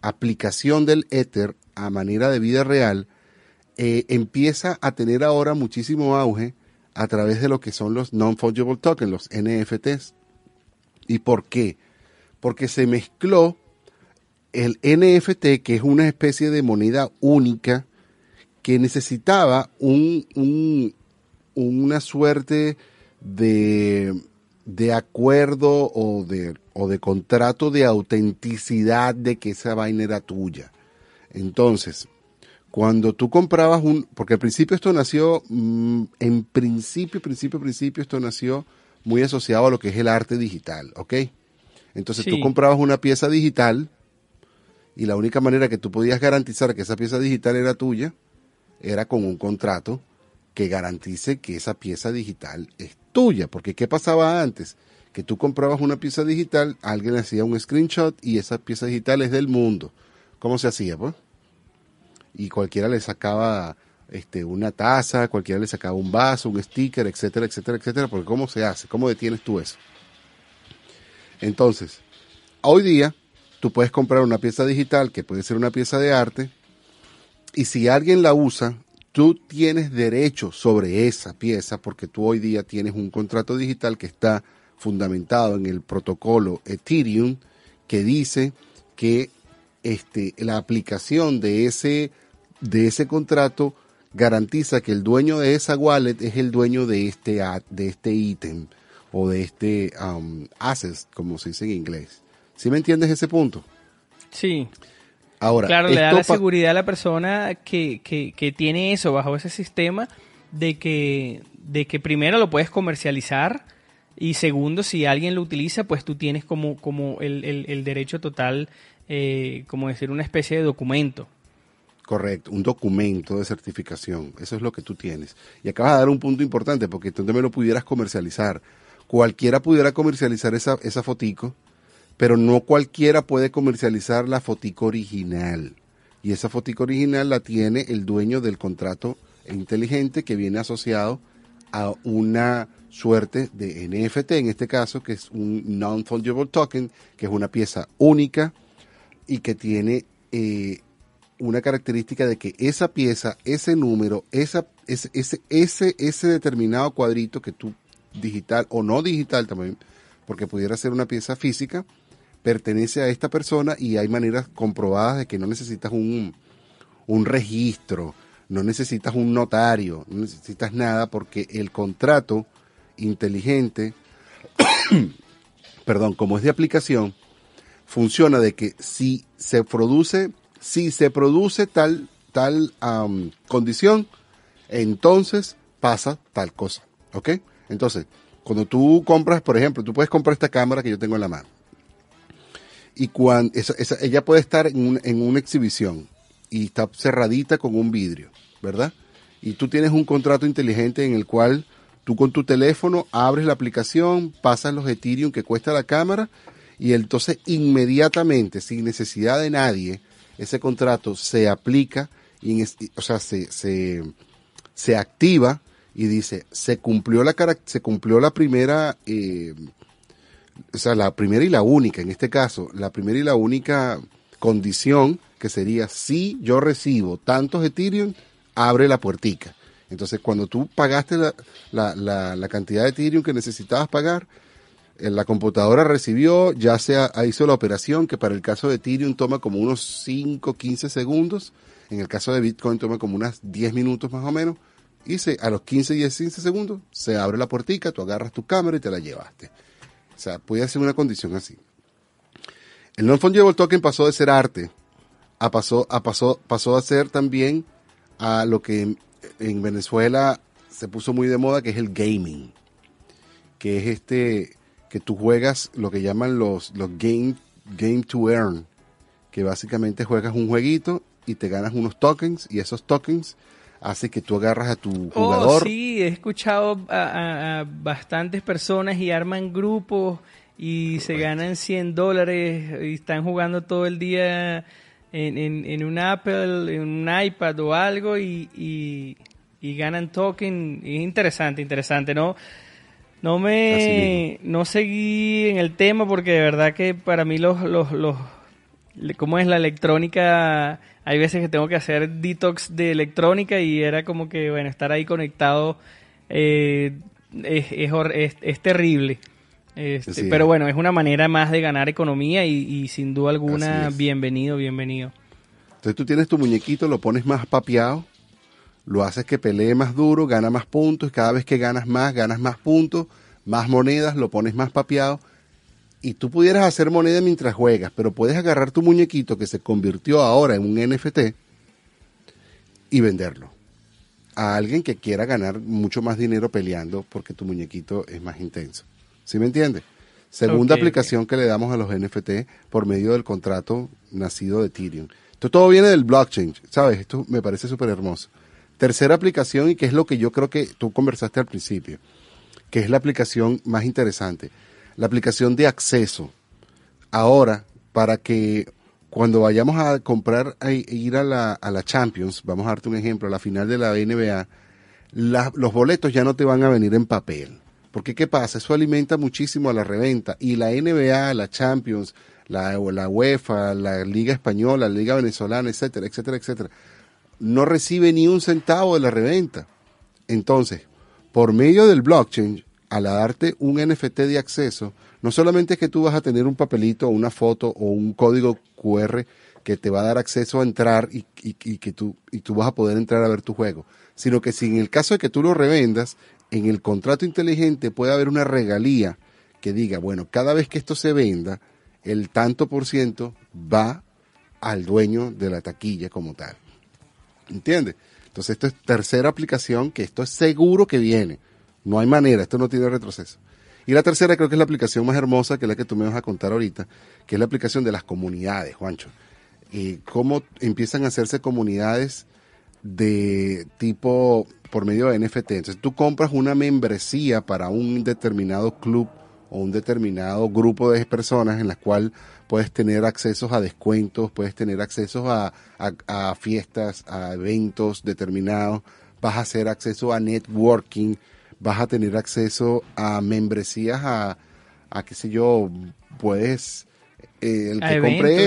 aplicación del Ether a manera de vida real, eh, empieza a tener ahora muchísimo auge a través de lo que son los non-fungible tokens, los NFTs. ¿Y por qué? Porque se mezcló el NFT, que es una especie de moneda única, que necesitaba un, un- una suerte de, de acuerdo o de, o de contrato de autenticidad de que esa vaina era tuya. Entonces, cuando tú comprabas un, porque al principio esto nació, mm, en principio, principio, principio, esto nació muy asociado a lo que es el arte digital, ¿ok? Entonces tú comprabas una pieza digital y la única manera que tú podías garantizar que esa pieza digital era tuya era con un contrato que garantice que esa pieza digital es tuya. Porque ¿qué pasaba antes? Que tú comprabas una pieza digital, alguien hacía un screenshot y esa pieza digital es del mundo. ¿Cómo se hacía, pues? Y cualquiera le sacaba este, una taza, cualquiera le sacaba un vaso, un sticker, etcétera, etcétera, etcétera. Porque ¿cómo se hace? ¿Cómo detienes tú eso? Entonces, hoy día tú puedes comprar una pieza digital que puede ser una pieza de arte y si alguien la usa, tú tienes derecho sobre esa pieza porque tú hoy día tienes un contrato digital que está fundamentado en el protocolo Ethereum que dice que este, la aplicación de ese, de ese contrato garantiza que el dueño de esa wallet es el dueño de este, de este ítem o de este um, asset, como se dice en inglés. ¿Sí me entiendes ese punto? Sí, Ahora, claro, le da la seguridad a la persona que, que, que tiene eso bajo ese sistema de que, de que primero lo puedes comercializar y segundo, si alguien lo utiliza, pues tú tienes como, como el, el- el derecho total, eh, como decir, una especie de documento. Correcto, un documento de certificación. Eso es lo que tú tienes. Y acabas de dar un punto importante porque tú también lo pudieras comercializar. Cualquiera pudiera comercializar esa, esa fotico, pero no cualquiera puede comercializar la fotico original. Y esa fotico original la tiene el dueño del contrato inteligente que viene asociado a una suerte de NFT, en este caso, que es un non-fungible token, que es una pieza única y que tiene eh, una característica de que esa pieza, ese número, esa, ese, ese, ese, ese determinado cuadrito que tú digital o no digital también, porque pudiera ser una pieza física, pertenece a esta persona y hay maneras comprobadas de que no necesitas un, un registro, no necesitas un notario, no necesitas nada porque el contrato inteligente, perdón, como es de aplicación, funciona de que si se produce, si se produce tal, tal condición, entonces pasa tal cosa. ¿Ok? Entonces, cuando tú compras, por ejemplo, tú puedes comprar esta cámara que yo tengo en la mano. Y cuando esa, esa- ella puede estar en, un- en una exhibición y está cerradita con un vidrio, ¿verdad? Y tú tienes un contrato inteligente en el cual tú con tu teléfono abres la aplicación, pasas los Ethereum que cuesta la cámara y entonces inmediatamente, sin necesidad de nadie, ese contrato se aplica y o sea, se, se, se activa y dice, se cumplió la, se cumplió la primera, eh, o sea, la primera y la única, en este caso, la primera y la única condición que sería si yo recibo tantos Ethereum, abre la puertica. Entonces, cuando tú pagaste la, la, la, la cantidad de Ethereum que necesitabas pagar, eh, la computadora recibió, ya sea hizo la operación que para el caso de Ethereum toma como unos 5, 15 segundos, en el caso de Bitcoin toma como unas 10 minutos más o menos, y se, a los 15, 10, 15 segundos se abre la puertica, tú agarras tu cámara y te la llevaste. Sea, puede ser una condición así. El non-fungible token pasó de ser arte a pasó, a pasó, pasó a ser también a lo que en, en Venezuela se puso muy de moda, que es el gaming. que es este, que tú juegas lo que llaman los, los game, game to earn, que básicamente juegas un jueguito y te ganas unos tokens y esos tokens hace que tú agarras a tu Oh, jugador. sí, he escuchado a, a- a bastantes personas y arman grupos y se ganan 100 dólares y están jugando todo el día en, en, en un Apple, en un iPad o algo y, y, y ganan token. Es interesante, interesante, ¿no? No me, no seguí en el tema porque de verdad que para mí los, los, los, ¿cómo es la electrónica? Hay veces que tengo que hacer detox de electrónica y era como que, bueno, estar ahí conectado eh, es, es, es- terrible. Este, pero bueno, es una manera más de ganar economía y, y sin duda alguna, bienvenido, bienvenido. Entonces tú tienes tu muñequito, lo pones más papeado, lo haces que pelee más duro, gana más puntos, cada vez que ganas más, ganas más puntos, más monedas, lo pones más papeado. Y tú pudieras hacer moneda mientras juegas, pero puedes agarrar tu muñequito que se convirtió ahora en un NFT y venderlo a alguien que quiera ganar mucho más dinero peleando porque tu muñequito es más intenso. ¿Sí me entiendes? Segunda aplicación que le damos a los NFT por medio del contrato nacido de Ethereum. Esto todo viene del blockchain, ¿sabes? Esto me parece súper hermoso. Tercera aplicación y que es lo que yo creo que tú conversaste al principio, que es la aplicación más interesante, la aplicación de acceso. Ahora, para que cuando vayamos a comprar, a ir a la, a la Champions, vamos a darte un ejemplo, a la final de la NBA, los boletos ya no te van a venir en papel. Porque ¿qué pasa? Eso alimenta muchísimo a la reventa. Y la NBA, la Champions, la, la UEFA, la Liga Española, la Liga Venezolana, etcétera, etcétera, etcétera, no recibe ni un centavo de la reventa. Entonces, por medio del blockchain, al darte un NFT de acceso, no solamente es que tú vas a tener un papelito, una foto o un código QR que te va a dar acceso a entrar y, que tú, y tú vas a poder entrar a ver tu juego, sino que si en el caso de que tú lo revendas, en el contrato inteligente puede haber una regalía que diga, bueno, cada vez que esto se venda, el tanto por ciento va al dueño de la taquilla como tal. ¿Entiendes? Entonces, esto es tercera aplicación que esto es seguro que viene. No hay manera, esto no tiene retroceso. Y la tercera creo que es la aplicación más hermosa, que es la que tú me vas a contar ahorita, que es la aplicación de las comunidades, Juancho. Y cómo empiezan a hacerse comunidades de tipo por medio de NFT. Entonces tú compras una membresía para un determinado club o un determinado grupo de personas en las cual puedes tener accesos a descuentos, puedes tener accesos a, a- a fiestas, a eventos determinados, vas a hacer acceso a networking, vas a tener acceso a membresías a, a qué sé yo, puedes, eh, el que compre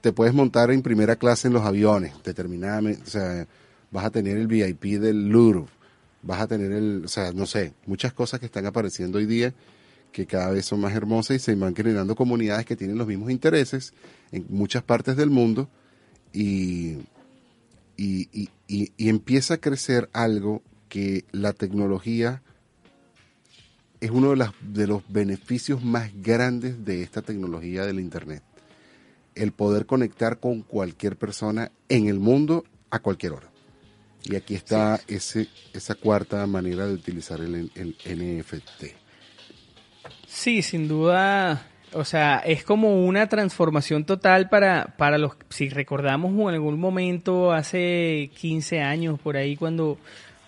te puedes montar en primera clase en los aviones, determinadamente, o sea, vas a tener el VIP del Louvre, vas a tener el, o sea, no sé, muchas cosas que están apareciendo hoy día que cada vez son más hermosas y se van generando comunidades que tienen los mismos intereses en muchas partes del mundo y- y- y empieza a crecer algo que la tecnología es uno de, las, de los beneficios más grandes de esta tecnología del Internet el poder conectar con cualquier persona en el mundo a cualquier hora. Y aquí está ese, esa cuarta manera de utilizar el, el NFT. Sí, sin duda, o sea, es como una transformación total para, para los, si recordamos en algún momento hace 15 años por ahí cuando,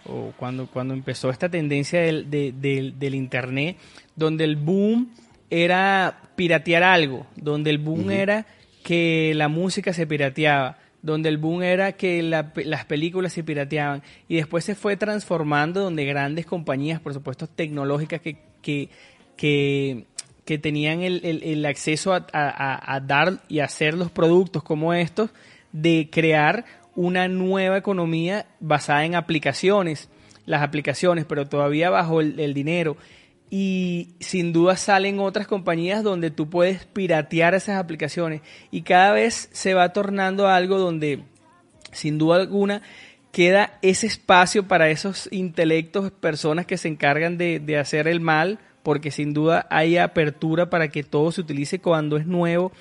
o cuando, cuando empezó esta tendencia del, de- del, del Internet, donde el boom era piratear algo, donde el boom era que la música se pirateaba, donde el boom era que la las películas se pirateaban. Y después se fue transformando donde grandes compañías, por supuesto tecnológicas que, que, que, que tenían el, el- el acceso a, a- a dar y hacer los productos como estos, de crear una nueva economía basada en aplicaciones, las aplicaciones, pero todavía bajo el, el dinero. Y sin duda salen otras compañías donde tú puedes piratear esas aplicaciones. Y cada vez se va tornando algo donde sin duda alguna queda ese espacio para esos intelectos, personas que se encargan de, de hacer el mal, porque sin duda hay apertura para que todo se utilice cuando es nuevo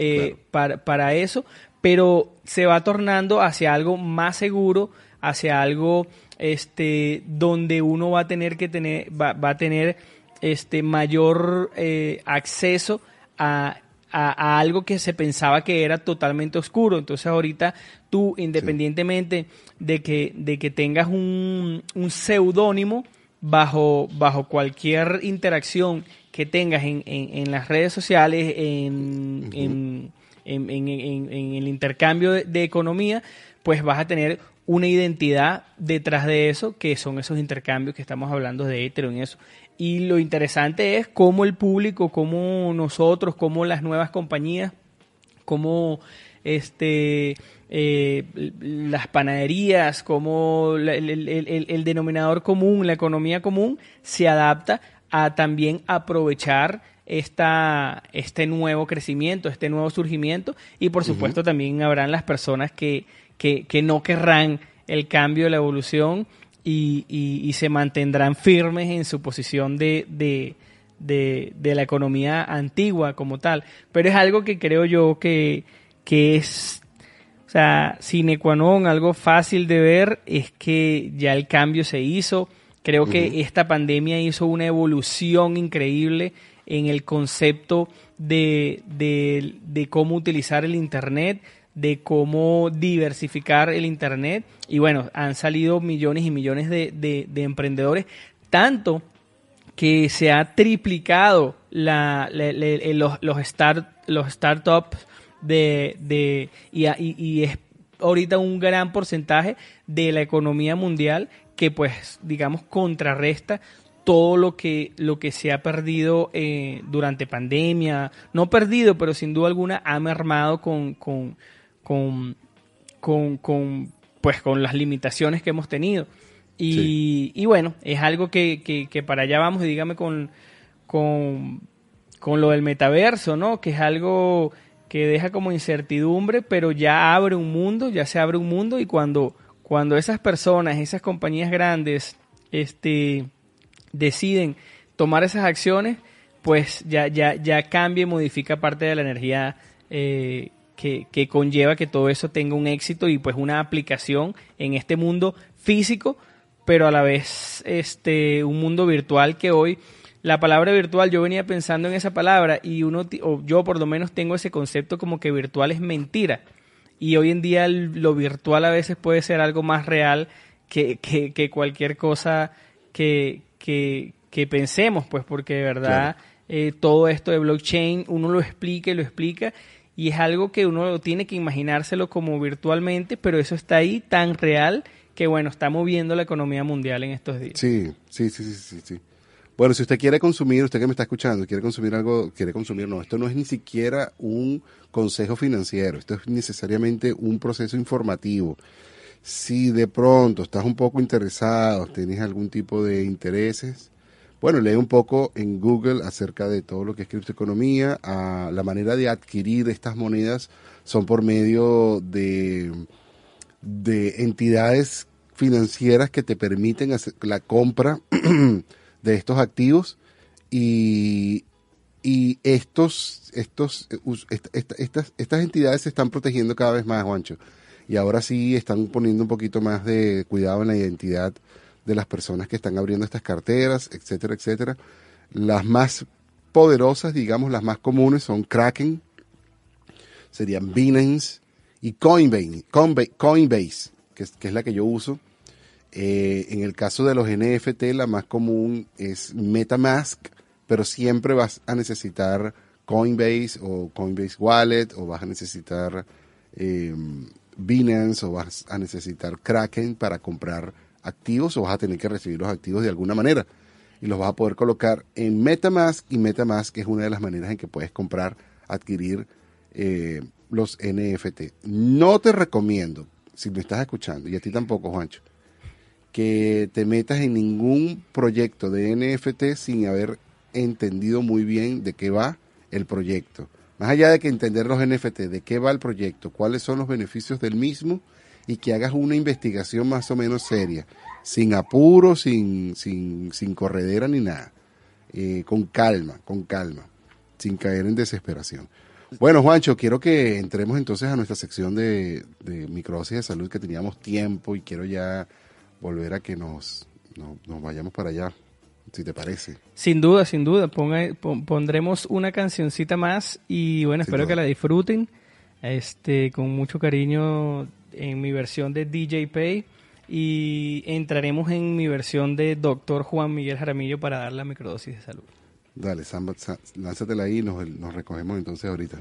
eh, para, para eso, pero se va tornando hacia algo más seguro, hacia algo este donde uno va a tener que tener, va, va a tener este mayor eh, acceso a, a- a algo que se pensaba que era totalmente oscuro. Entonces ahorita tú, independientemente de que, de que tengas un, un seudónimo bajo, bajo cualquier interacción que tengas en, en- en las redes sociales, en, en- en- el intercambio de, economía, pues vas a tener una identidad detrás de eso, que son esos intercambios que estamos hablando de Ethereum y eso. Y lo interesante es cómo el público, cómo nosotros, cómo las nuevas compañías, cómo este eh, las panaderías, cómo el denominador común, la economía común, se adapta a también aprovechar esta, este nuevo crecimiento, este nuevo surgimiento, y por supuesto también habrán las personas que, que, que no querrán el cambio, la evolución, y, y- y se mantendrán firmes en su posición de, de, de- de la economía antigua como tal. Pero es algo que creo yo que, que es, o sea, sine qua non, algo fácil de ver, es que ya el cambio se hizo. Creo que esta pandemia hizo una evolución increíble en el concepto de, de- de cómo utilizar el Internet, de cómo diversificar el Internet. Y bueno, han salido millones y millones de, de- de emprendedores, tanto que se ha triplicado la, los, los, start, los startups de, de, y- y es ahorita un gran porcentaje de la economía mundial que pues digamos contrarresta todo lo que lo que se ha perdido eh, durante pandemia. No perdido pero sin duda alguna ha mermado con con, con, con, con, pues con las limitaciones que hemos tenido. Y, y bueno es algo que, que, que para allá vamos. Y dígame con con con lo del metaverso, ¿no? Que es algo que deja como incertidumbre, pero ya abre un mundo, ya se abre un mundo. Y cuando, cuando esas personas, esas compañías grandes, este, deciden tomar esas acciones, pues ya, ya, ya cambia y modifica parte de la energía eh, que, que conlleva que todo eso tenga un éxito y pues una aplicación en este mundo físico, pero a la vez este, un mundo virtual que hoy la palabra virtual, yo venía pensando en esa palabra y uno, o yo por lo menos tengo ese concepto como que virtual es mentira. Y hoy en día lo virtual a veces puede ser algo más real que, que cualquier cosa que, que, que pensemos, pues porque de verdad eh, todo esto de blockchain uno lo explica y lo explica y es algo que uno tiene que imaginárselo como virtualmente, pero eso está ahí tan real que bueno, está moviendo la economía mundial en estos días. Sí, sí, sí, sí, sí, sí. Bueno, si usted quiere consumir, usted que me está escuchando, quiere consumir algo, quiere consumir, no, esto no es ni siquiera un consejo financiero, esto es necesariamente un proceso informativo. Si de pronto estás un poco interesado, tienes algún tipo de intereses, bueno, lee un poco en Google acerca de todo lo que es criptoeconomía. Ah, la manera de adquirir estas monedas son por medio de, de entidades financieras que te permiten hacer la compra de estos activos y, y estos, eh, estas entidades se están protegiendo cada vez más, Juancho. Y ahora sí están poniendo un poquito más de cuidado en la identidad de las personas que están abriendo estas carteras, etcétera, etcétera. Las más poderosas, digamos, las más comunes son Kraken, serían Binance y Coinbase, Coinbase, que, es, la que yo uso. Eh, en el caso de los NFT, la más común es MetaMask, pero siempre vas a necesitar Coinbase o Coinbase Wallet, o vas a necesitar eh, Binance, o vas a necesitar Kraken para comprar activos, o vas a tener que recibir los activos de alguna manera. Y los vas a poder colocar en MetaMask, y MetaMask es una de las maneras en que puedes comprar, adquirir eh, los NFT. No te recomiendo, si me estás escuchando, y a ti tampoco, Juancho, que te metas en ningún proyecto de NFT sin haber entendido muy bien de qué va el proyecto. Más allá de que entender los NFT, de qué va el proyecto, cuáles son los beneficios del mismo y que hagas una investigación más o menos seria, sin apuro, sin, sin, sin corredera ni nada, eh, con calma, con calma, sin caer en desesperación. Bueno, Juancho, quiero que entremos entonces a nuestra sección de, de microdosis de salud que teníamos tiempo y quiero ya volver a que nos, no- nos vayamos para allá si te parece. Sin duda, sin duda. Ponga, pondremos una cancioncita más y bueno, espero que la disfruten. Este, con mucho cariño en mi versión de DJ Pay y entraremos en mi versión de Doctor Juan Miguel Jaramillo para dar la microdosis de salud. Dale, Samba, lánzatela ahí y nos recogemos entonces ahorita.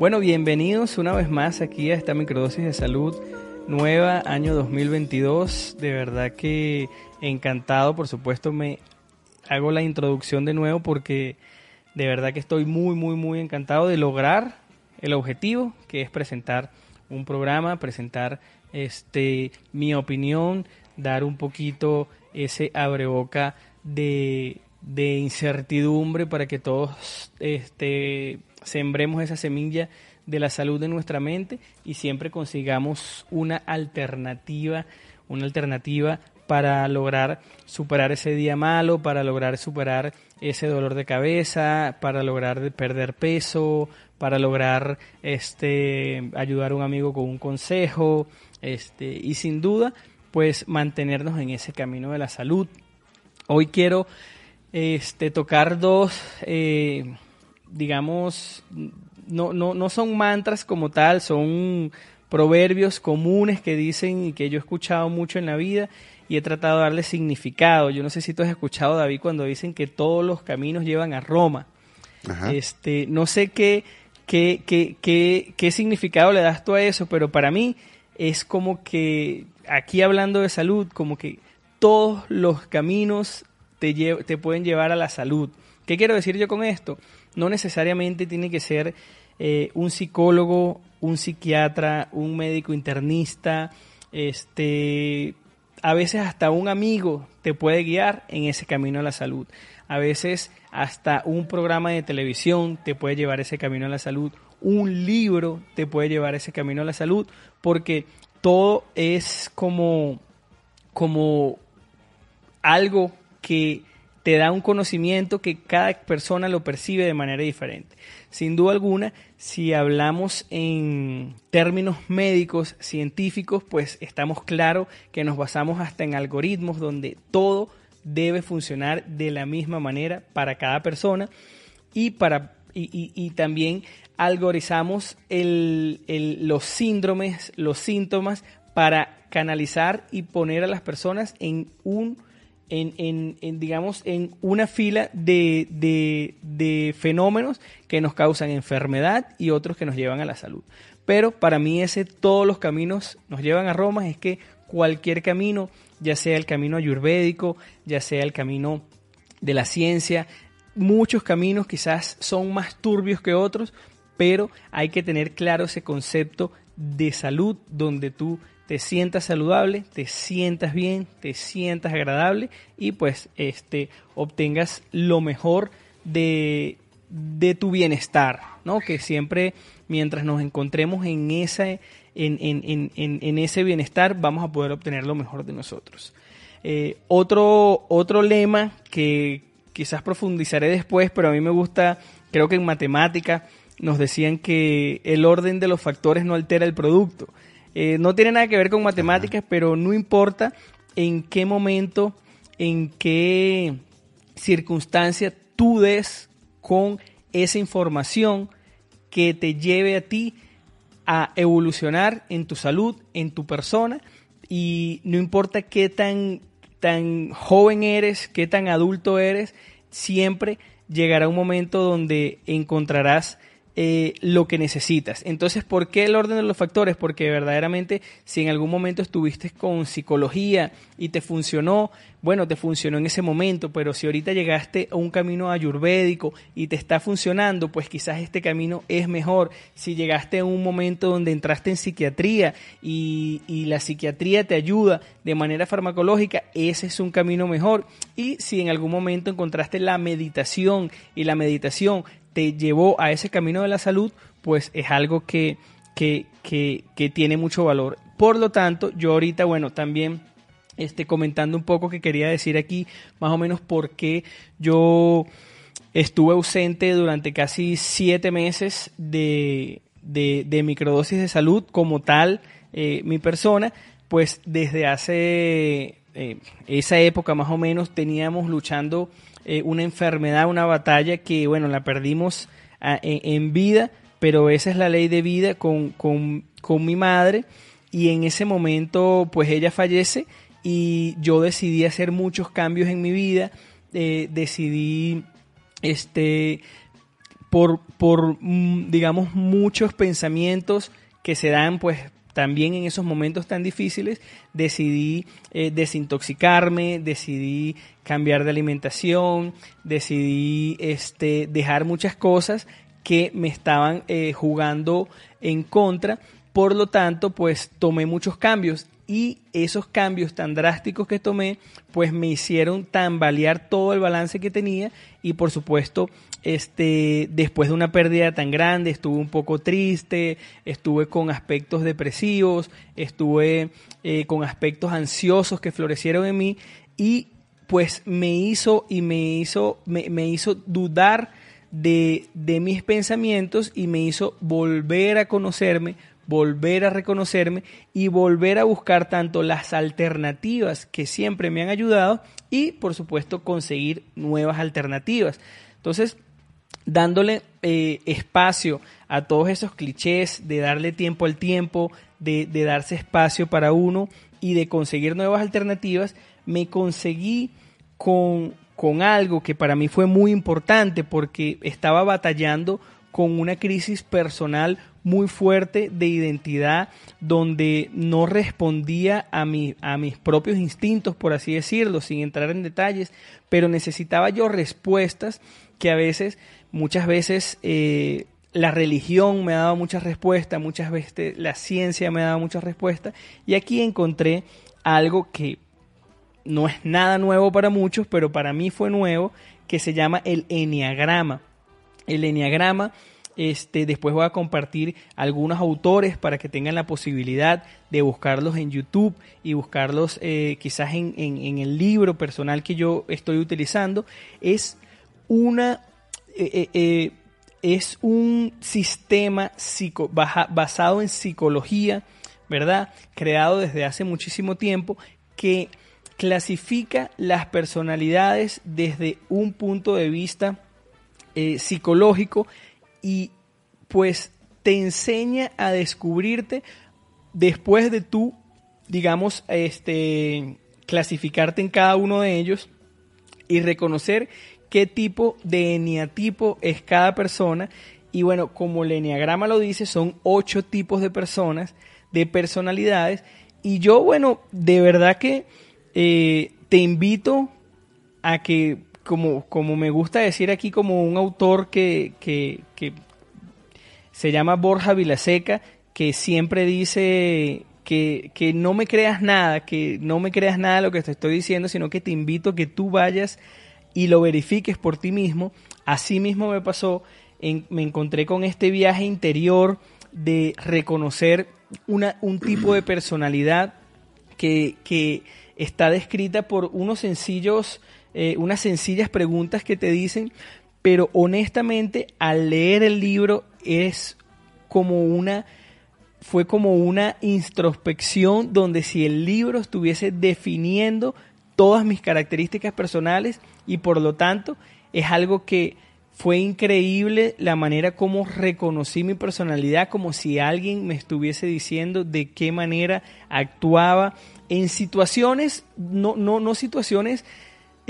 Bueno, bienvenidos una vez más aquí a esta microdosis de salud nueva, año 2022. De verdad que encantado, por supuesto me hago la introducción de nuevo porque de verdad que estoy muy, muy, muy encantado de lograr el objetivo que es presentar un programa, presentar este mi opinión, dar un poquito ese abreboca de, de incertidumbre para que todos este, sembremos esa semilla de la salud de nuestra mente y siempre consigamos una alternativa, una alternativa para lograr superar ese día malo, para lograr superar ese dolor de cabeza, para lograr perder peso, para lograr este ayudar a un amigo con un consejo, este y sin duda pues mantenernos en ese camino de la salud. Hoy quiero este tocar dos eh, digamos no, no, no son mantras como tal, son proverbios comunes que dicen y que yo he escuchado mucho en la vida y he tratado de darle significado. Yo no sé si tú has escuchado, David, cuando dicen que todos los caminos llevan a Roma. Este, no sé qué, qué, qué, qué, qué significado le das tú a eso, pero para mí es como que, aquí hablando de salud, como que todos los caminos te, te pueden llevar a la salud. ¿Qué quiero decir yo con esto? No necesariamente tiene que ser eh, un psicólogo, un psiquiatra, un médico internista, este, a veces hasta un amigo te puede guiar en ese camino a la salud. A veces hasta un programa de televisión te puede llevar ese camino a la salud. Un libro te puede llevar ese camino a la salud porque todo es como, como algo que te da un conocimiento que cada persona lo percibe de manera diferente. Sin duda alguna, si hablamos en términos médicos, científicos, pues estamos claros que nos basamos hasta en algoritmos donde todo debe funcionar de la misma manera para cada persona y, para, y, también algorizamos los síndromes, los síntomas para canalizar y poner a las personas en un en, en, digamos, en una fila de, de, fenómenos que nos causan enfermedad y otros que nos llevan a la salud. Pero para mí ese todos los caminos nos llevan a Roma, es que cualquier camino, ya sea el camino ayurvédico, ya sea el camino de la ciencia, muchos caminos quizás son más turbios que otros, pero hay que tener claro ese concepto de salud donde tú te sientas saludable, te sientas bien, te sientas agradable y pues este obtengas lo mejor de, de tu bienestar, ¿no? Que siempre mientras nos encontremos en, esa, en, en, en, ese bienestar vamos a poder obtener lo mejor de nosotros. Eh, otro, otro lema que quizás profundizaré después, pero a mí me gusta, creo que en matemática nos decían que el orden de los factores no altera el producto. Eh, no tiene nada que ver con matemáticas, pero no importa en qué momento, en qué circunstancia tú des con esa información que te lleve a ti a evolucionar en tu salud, en tu persona, y no importa qué tan, tan joven eres, qué tan adulto eres, siempre llegará un momento donde encontrarás eh, lo que necesitas. Entonces, ¿por qué el orden de los factores? Porque verdaderamente si en algún momento estuviste con psicología y te funcionó, bueno, te funcionó en ese momento, pero si ahorita llegaste a un camino ayurvédico y te está funcionando, pues quizás este camino es mejor. Si llegaste a un momento donde entraste en psiquiatría y, y la psiquiatría te ayuda de manera farmacológica, ese es un camino mejor. Y si en algún momento encontraste la meditación y la meditación te llevó a ese camino de la salud, pues es algo que, que, que, tiene mucho valor. Por lo tanto, yo ahorita, bueno, también este, comentando un poco que quería decir aquí, más o menos por qué yo estuve ausente durante casi siete meses de, de, microdosis de salud como tal, eh, mi persona, pues desde hace eh, esa época más o menos teníamos luchando eh, una enfermedad, una batalla que, bueno, la perdimos ah, en, vida, pero esa es la ley de vida con, con, con mi madre. Y en ese momento pues ella fallece y yo decidí hacer muchos cambios en mi vida, eh, decidí este por, por mm, digamos, muchos pensamientos que se dan, pues, también en esos momentos tan difíciles, decidí eh, desintoxicarme, decidí cambiar de alimentación, decidí este, dejar muchas cosas que me estaban eh, jugando en contra. Por lo tanto, pues tomé muchos cambios y esos cambios tan drásticos que tomé, pues me hicieron tambalear todo el balance que tenía y por supuesto, este, después de una pérdida tan grande, estuve un poco triste, estuve con aspectos depresivos, estuve eh, con aspectos ansiosos que florecieron en mí y pues me hizo y me hizo, me, me hizo dudar de, de mis pensamientos y me hizo volver a conocerme, volver a reconocerme y volver a buscar tanto las alternativas que siempre me han ayudado y por supuesto conseguir nuevas alternativas. Entonces, dándole eh, espacio a todos esos clichés de darle tiempo al tiempo, de, de darse espacio para uno y de conseguir nuevas alternativas, me conseguí con, con algo que para mí fue muy importante porque estaba batallando con una crisis personal muy fuerte de identidad donde no respondía a, mi, a mis propios instintos, por así decirlo, sin entrar en detalles, pero necesitaba yo respuestas que a veces, muchas veces, eh, la religión me daba muchas respuestas, muchas veces la ciencia me daba muchas respuestas, y aquí encontré algo que no es nada nuevo para muchos, pero para mí fue nuevo, que se llama el enneagrama. El enneagrama este, después voy a compartir algunos autores para que tengan la posibilidad de buscarlos en YouTube y buscarlos eh, quizás en, en, el libro personal que yo estoy utilizando. Es una eh, eh, es un sistema psico, basado en psicología, ¿verdad? Creado desde hace muchísimo tiempo que clasifica las personalidades desde un punto de vista psicológico y pues te enseña a descubrirte después de tú, digamos, este, clasificarte en cada uno de ellos y reconocer qué tipo de eneatipo es cada persona. Y bueno, como el eneagrama lo dice, son ocho tipos de personas, de personalidades. Y yo, bueno, de verdad que eh, te invito a que como, como me gusta decir aquí, como un autor que, que, que se llama Borja Vilaseca, que siempre dice que, que, no me creas nada, que no me creas nada lo que te estoy diciendo, sino que te invito a que tú vayas y lo verifiques por ti mismo. Así mismo me pasó, me encontré con este viaje interior de reconocer una, un tipo de personalidad que, que está descrita por unos sencillos eh, unas sencillas preguntas que te dicen, pero honestamente al leer el libro es como una fue como una introspección donde si el libro estuviese definiendo todas mis características personales y por lo tanto es algo que fue increíble la manera como reconocí mi personalidad, como si alguien me estuviese diciendo de qué manera actuaba en situaciones, no, no, no situaciones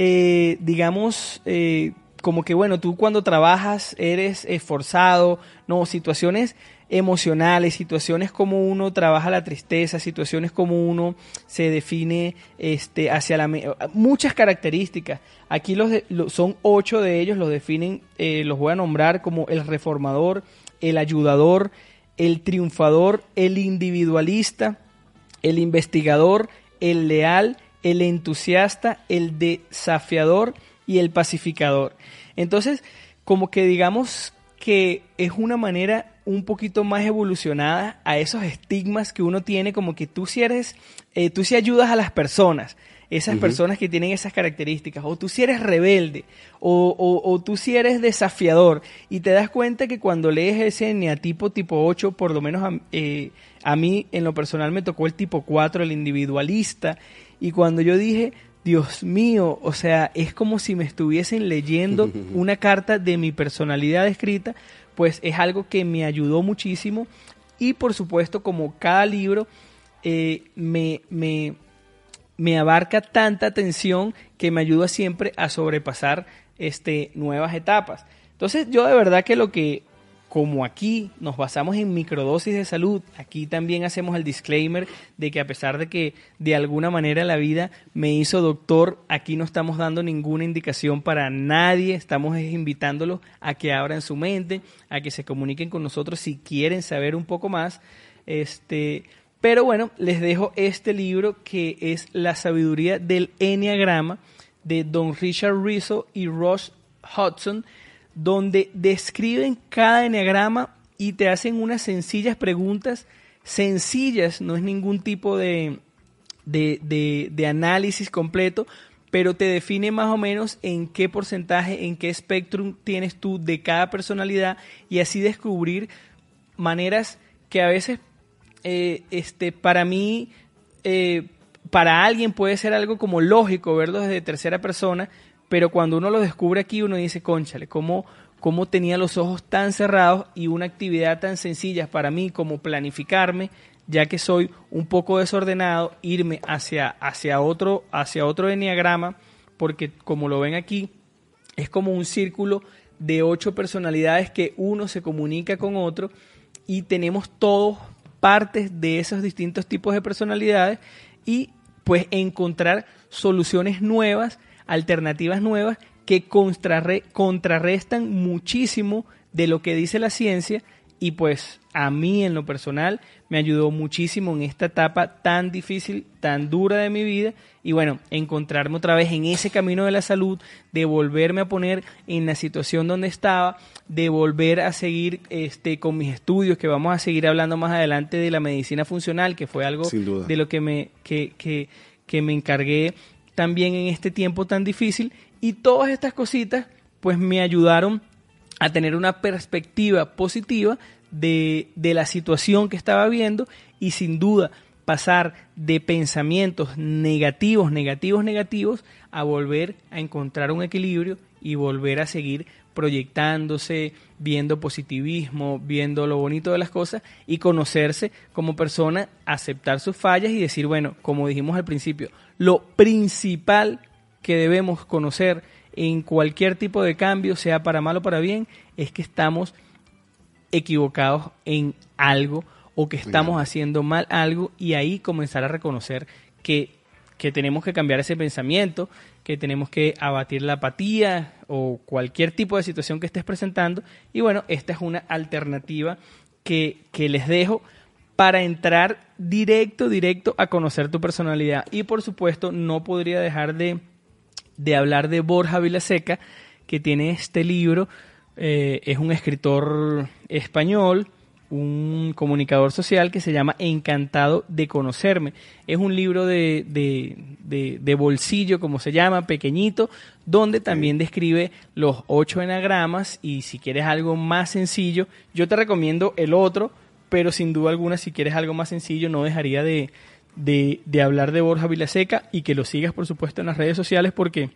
eh, digamos, eh, como que, bueno, tú cuando trabajas eres esforzado, no, situaciones emocionales, situaciones como uno trabaja la tristeza, situaciones como uno se define este, hacia la... Muchas características. Aquí los, son ocho de ellos, los definen, eh, los voy a nombrar como el reformador, el ayudador, el triunfador, el individualista, el investigador, el leal, el entusiasta, el desafiador y el pacificador. Entonces, como que digamos que es una manera un poquito más evolucionada a esos estigmas que uno tiene, como que tú si eres, eh, tú si ayudas a las personas, esas personas que tienen esas características, o tú si eres rebelde, o, o, tú si eres desafiador, y te das cuenta que cuando lees ese neatipo tipo 8, por lo menos a, eh, a mí en lo personal me tocó el tipo 4, el individualista, y cuando yo dije, Dios mío, o sea, es como si me estuviesen leyendo una carta de mi personalidad escrita, pues es algo que me ayudó muchísimo y por supuesto como cada libro eh, me, me, me, abarca tanta atención que me ayuda siempre a sobrepasar este, nuevas etapas. Entonces yo de verdad que lo que, como aquí nos basamos en microdosis de salud, aquí también hacemos el disclaimer de que a pesar de que de alguna manera la vida me hizo doctor, aquí no estamos dando ninguna indicación para nadie, estamos invitándolos a que abran su mente, a que se comuniquen con nosotros si quieren saber un poco más. Este, pero bueno, les dejo este libro que es La sabiduría del Enneagrama de Don Richard Rizzo y Ross Hudson, donde describen cada enneagrama y te hacen unas sencillas preguntas, sencillas, no es ningún tipo de, de, de, análisis completo, pero te define más o menos en qué porcentaje, en qué espectrum tienes tú de cada personalidad y así descubrir maneras que a veces eh, este, para mí, eh, para alguien puede ser algo como lógico verlo desde tercera persona, pero cuando uno lo descubre aquí uno dice, conchale, ¿cómo, cómo tenía los ojos tan cerrados y una actividad tan sencilla para mí como planificarme, ya que soy un poco desordenado, irme hacia, hacia otro, hacia otro enneagrama, porque como lo ven aquí, es como un círculo de ocho personalidades que uno se comunica con otro y tenemos todos partes de esos distintos tipos de personalidades y pues encontrar soluciones nuevas, alternativas nuevas que contrarrestan muchísimo de lo que dice la ciencia y pues a mí en lo personal me ayudó muchísimo en esta etapa tan difícil, tan dura de mi vida y bueno, encontrarme otra vez en ese camino de la salud, de volverme a poner en la situación donde estaba, de volver a seguir este con mis estudios que vamos a seguir hablando más adelante de la medicina funcional, que fue algo de lo que me que, que, que me encargué también en este tiempo tan difícil y todas estas cositas pues me ayudaron a tener una perspectiva positiva de, de la situación que estaba viendo y sin duda pasar de pensamientos negativos, negativos, negativos, a volver a encontrar un equilibrio y volver a seguir proyectándose, viendo positivismo, viendo lo bonito de las cosas y conocerse como persona, aceptar sus fallas y decir, bueno, como dijimos al principio, lo principal que debemos conocer en cualquier tipo de cambio, sea para mal o para bien, es que estamos equivocados en algo o que estamos haciendo mal algo y ahí comenzar a reconocer que, que tenemos que cambiar ese pensamiento, que tenemos que abatir la apatía o cualquier tipo de situación que estés presentando. Y bueno, esta es una alternativa que, que les dejo para entrar directo, directo a conocer tu personalidad. Y por supuesto, no podría dejar de de hablar de Borja Vilaseca, que tiene este libro. Eh, es un escritor español, un comunicador social que se llama Encantado de Conocerme. Es un libro de, de, de, bolsillo, como se llama, pequeñito, donde también describe los ocho enagramas y si quieres algo más sencillo, yo te recomiendo el otro, pero sin duda alguna si quieres algo más sencillo no dejaría de, de, de hablar de Borja Vilaseca y que lo sigas, por supuesto, en las redes sociales porque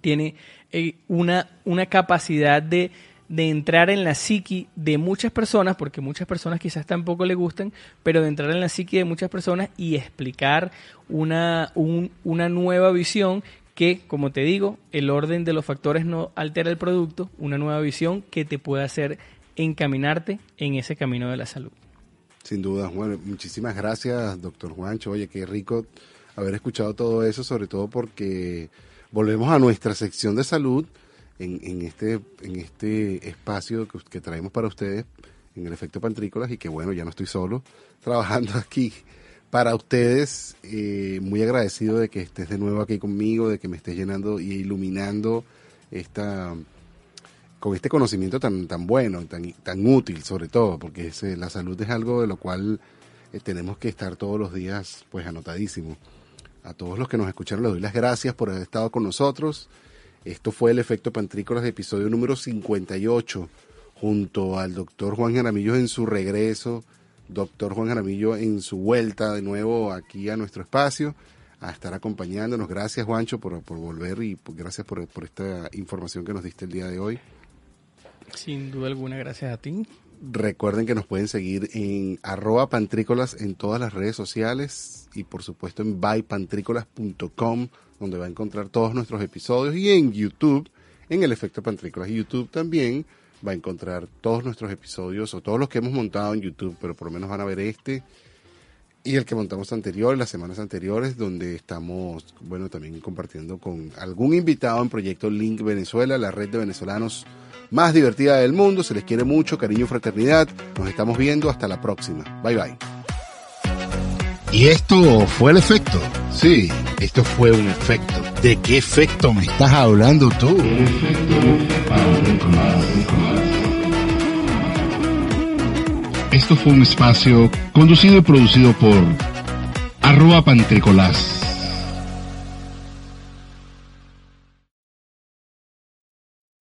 tiene eh, una, una capacidad de, de entrar en la psiqui de muchas personas, porque muchas personas quizás tampoco le gustan, pero de entrar en la psiqui de muchas personas y explicar una, un, una nueva visión que, como te digo, el orden de los factores no altera el producto, una nueva visión que te puede hacer encaminarte en ese camino de la salud. Sin duda, bueno, muchísimas gracias, doctor Juancho. Oye, qué rico haber escuchado todo eso, sobre todo porque volvemos a nuestra sección de salud en, en este, en este espacio que, que, traemos para ustedes en el efecto pantrícolas y que bueno, ya no estoy solo trabajando aquí para ustedes. Eh, muy agradecido de que estés de nuevo aquí conmigo, de que me estés llenando y iluminando esta con este conocimiento tan, tan bueno, tan, tan útil sobre todo, porque es, la salud es algo de lo cual eh, tenemos que estar todos los días pues anotadísimo. A todos los que nos escucharon les doy las gracias por haber estado con nosotros. Esto fue el efecto Pantrícolas de episodio número 58, junto al doctor Juan Jaramillo en su regreso, doctor Juan Jaramillo en su vuelta de nuevo aquí a nuestro espacio, a estar acompañándonos. Gracias Juancho por, por volver y gracias por, por esta información que nos diste el día de hoy. Sin duda alguna, gracias a ti. Recuerden que nos pueden seguir en arroba pantrícolas en todas las redes sociales y por supuesto en bypantrícolas.com donde va a encontrar todos nuestros episodios y en YouTube en el efecto Pantrícolas. YouTube también va a encontrar todos nuestros episodios o todos los que hemos montado en YouTube, pero por lo menos van a ver este y el que montamos anterior, las semanas anteriores, donde estamos, bueno, también compartiendo con algún invitado en Proyecto Link Venezuela, la red de venezolanos más divertida del mundo. Se les quiere mucho, cariño fraternidad. Nos estamos viendo. Hasta la próxima. Bye bye. Y esto fue el efecto. Sí, esto fue un efecto. ¿De qué efecto me estás hablando tú? Esto fue un espacio conducido y producido por arroba pantricolás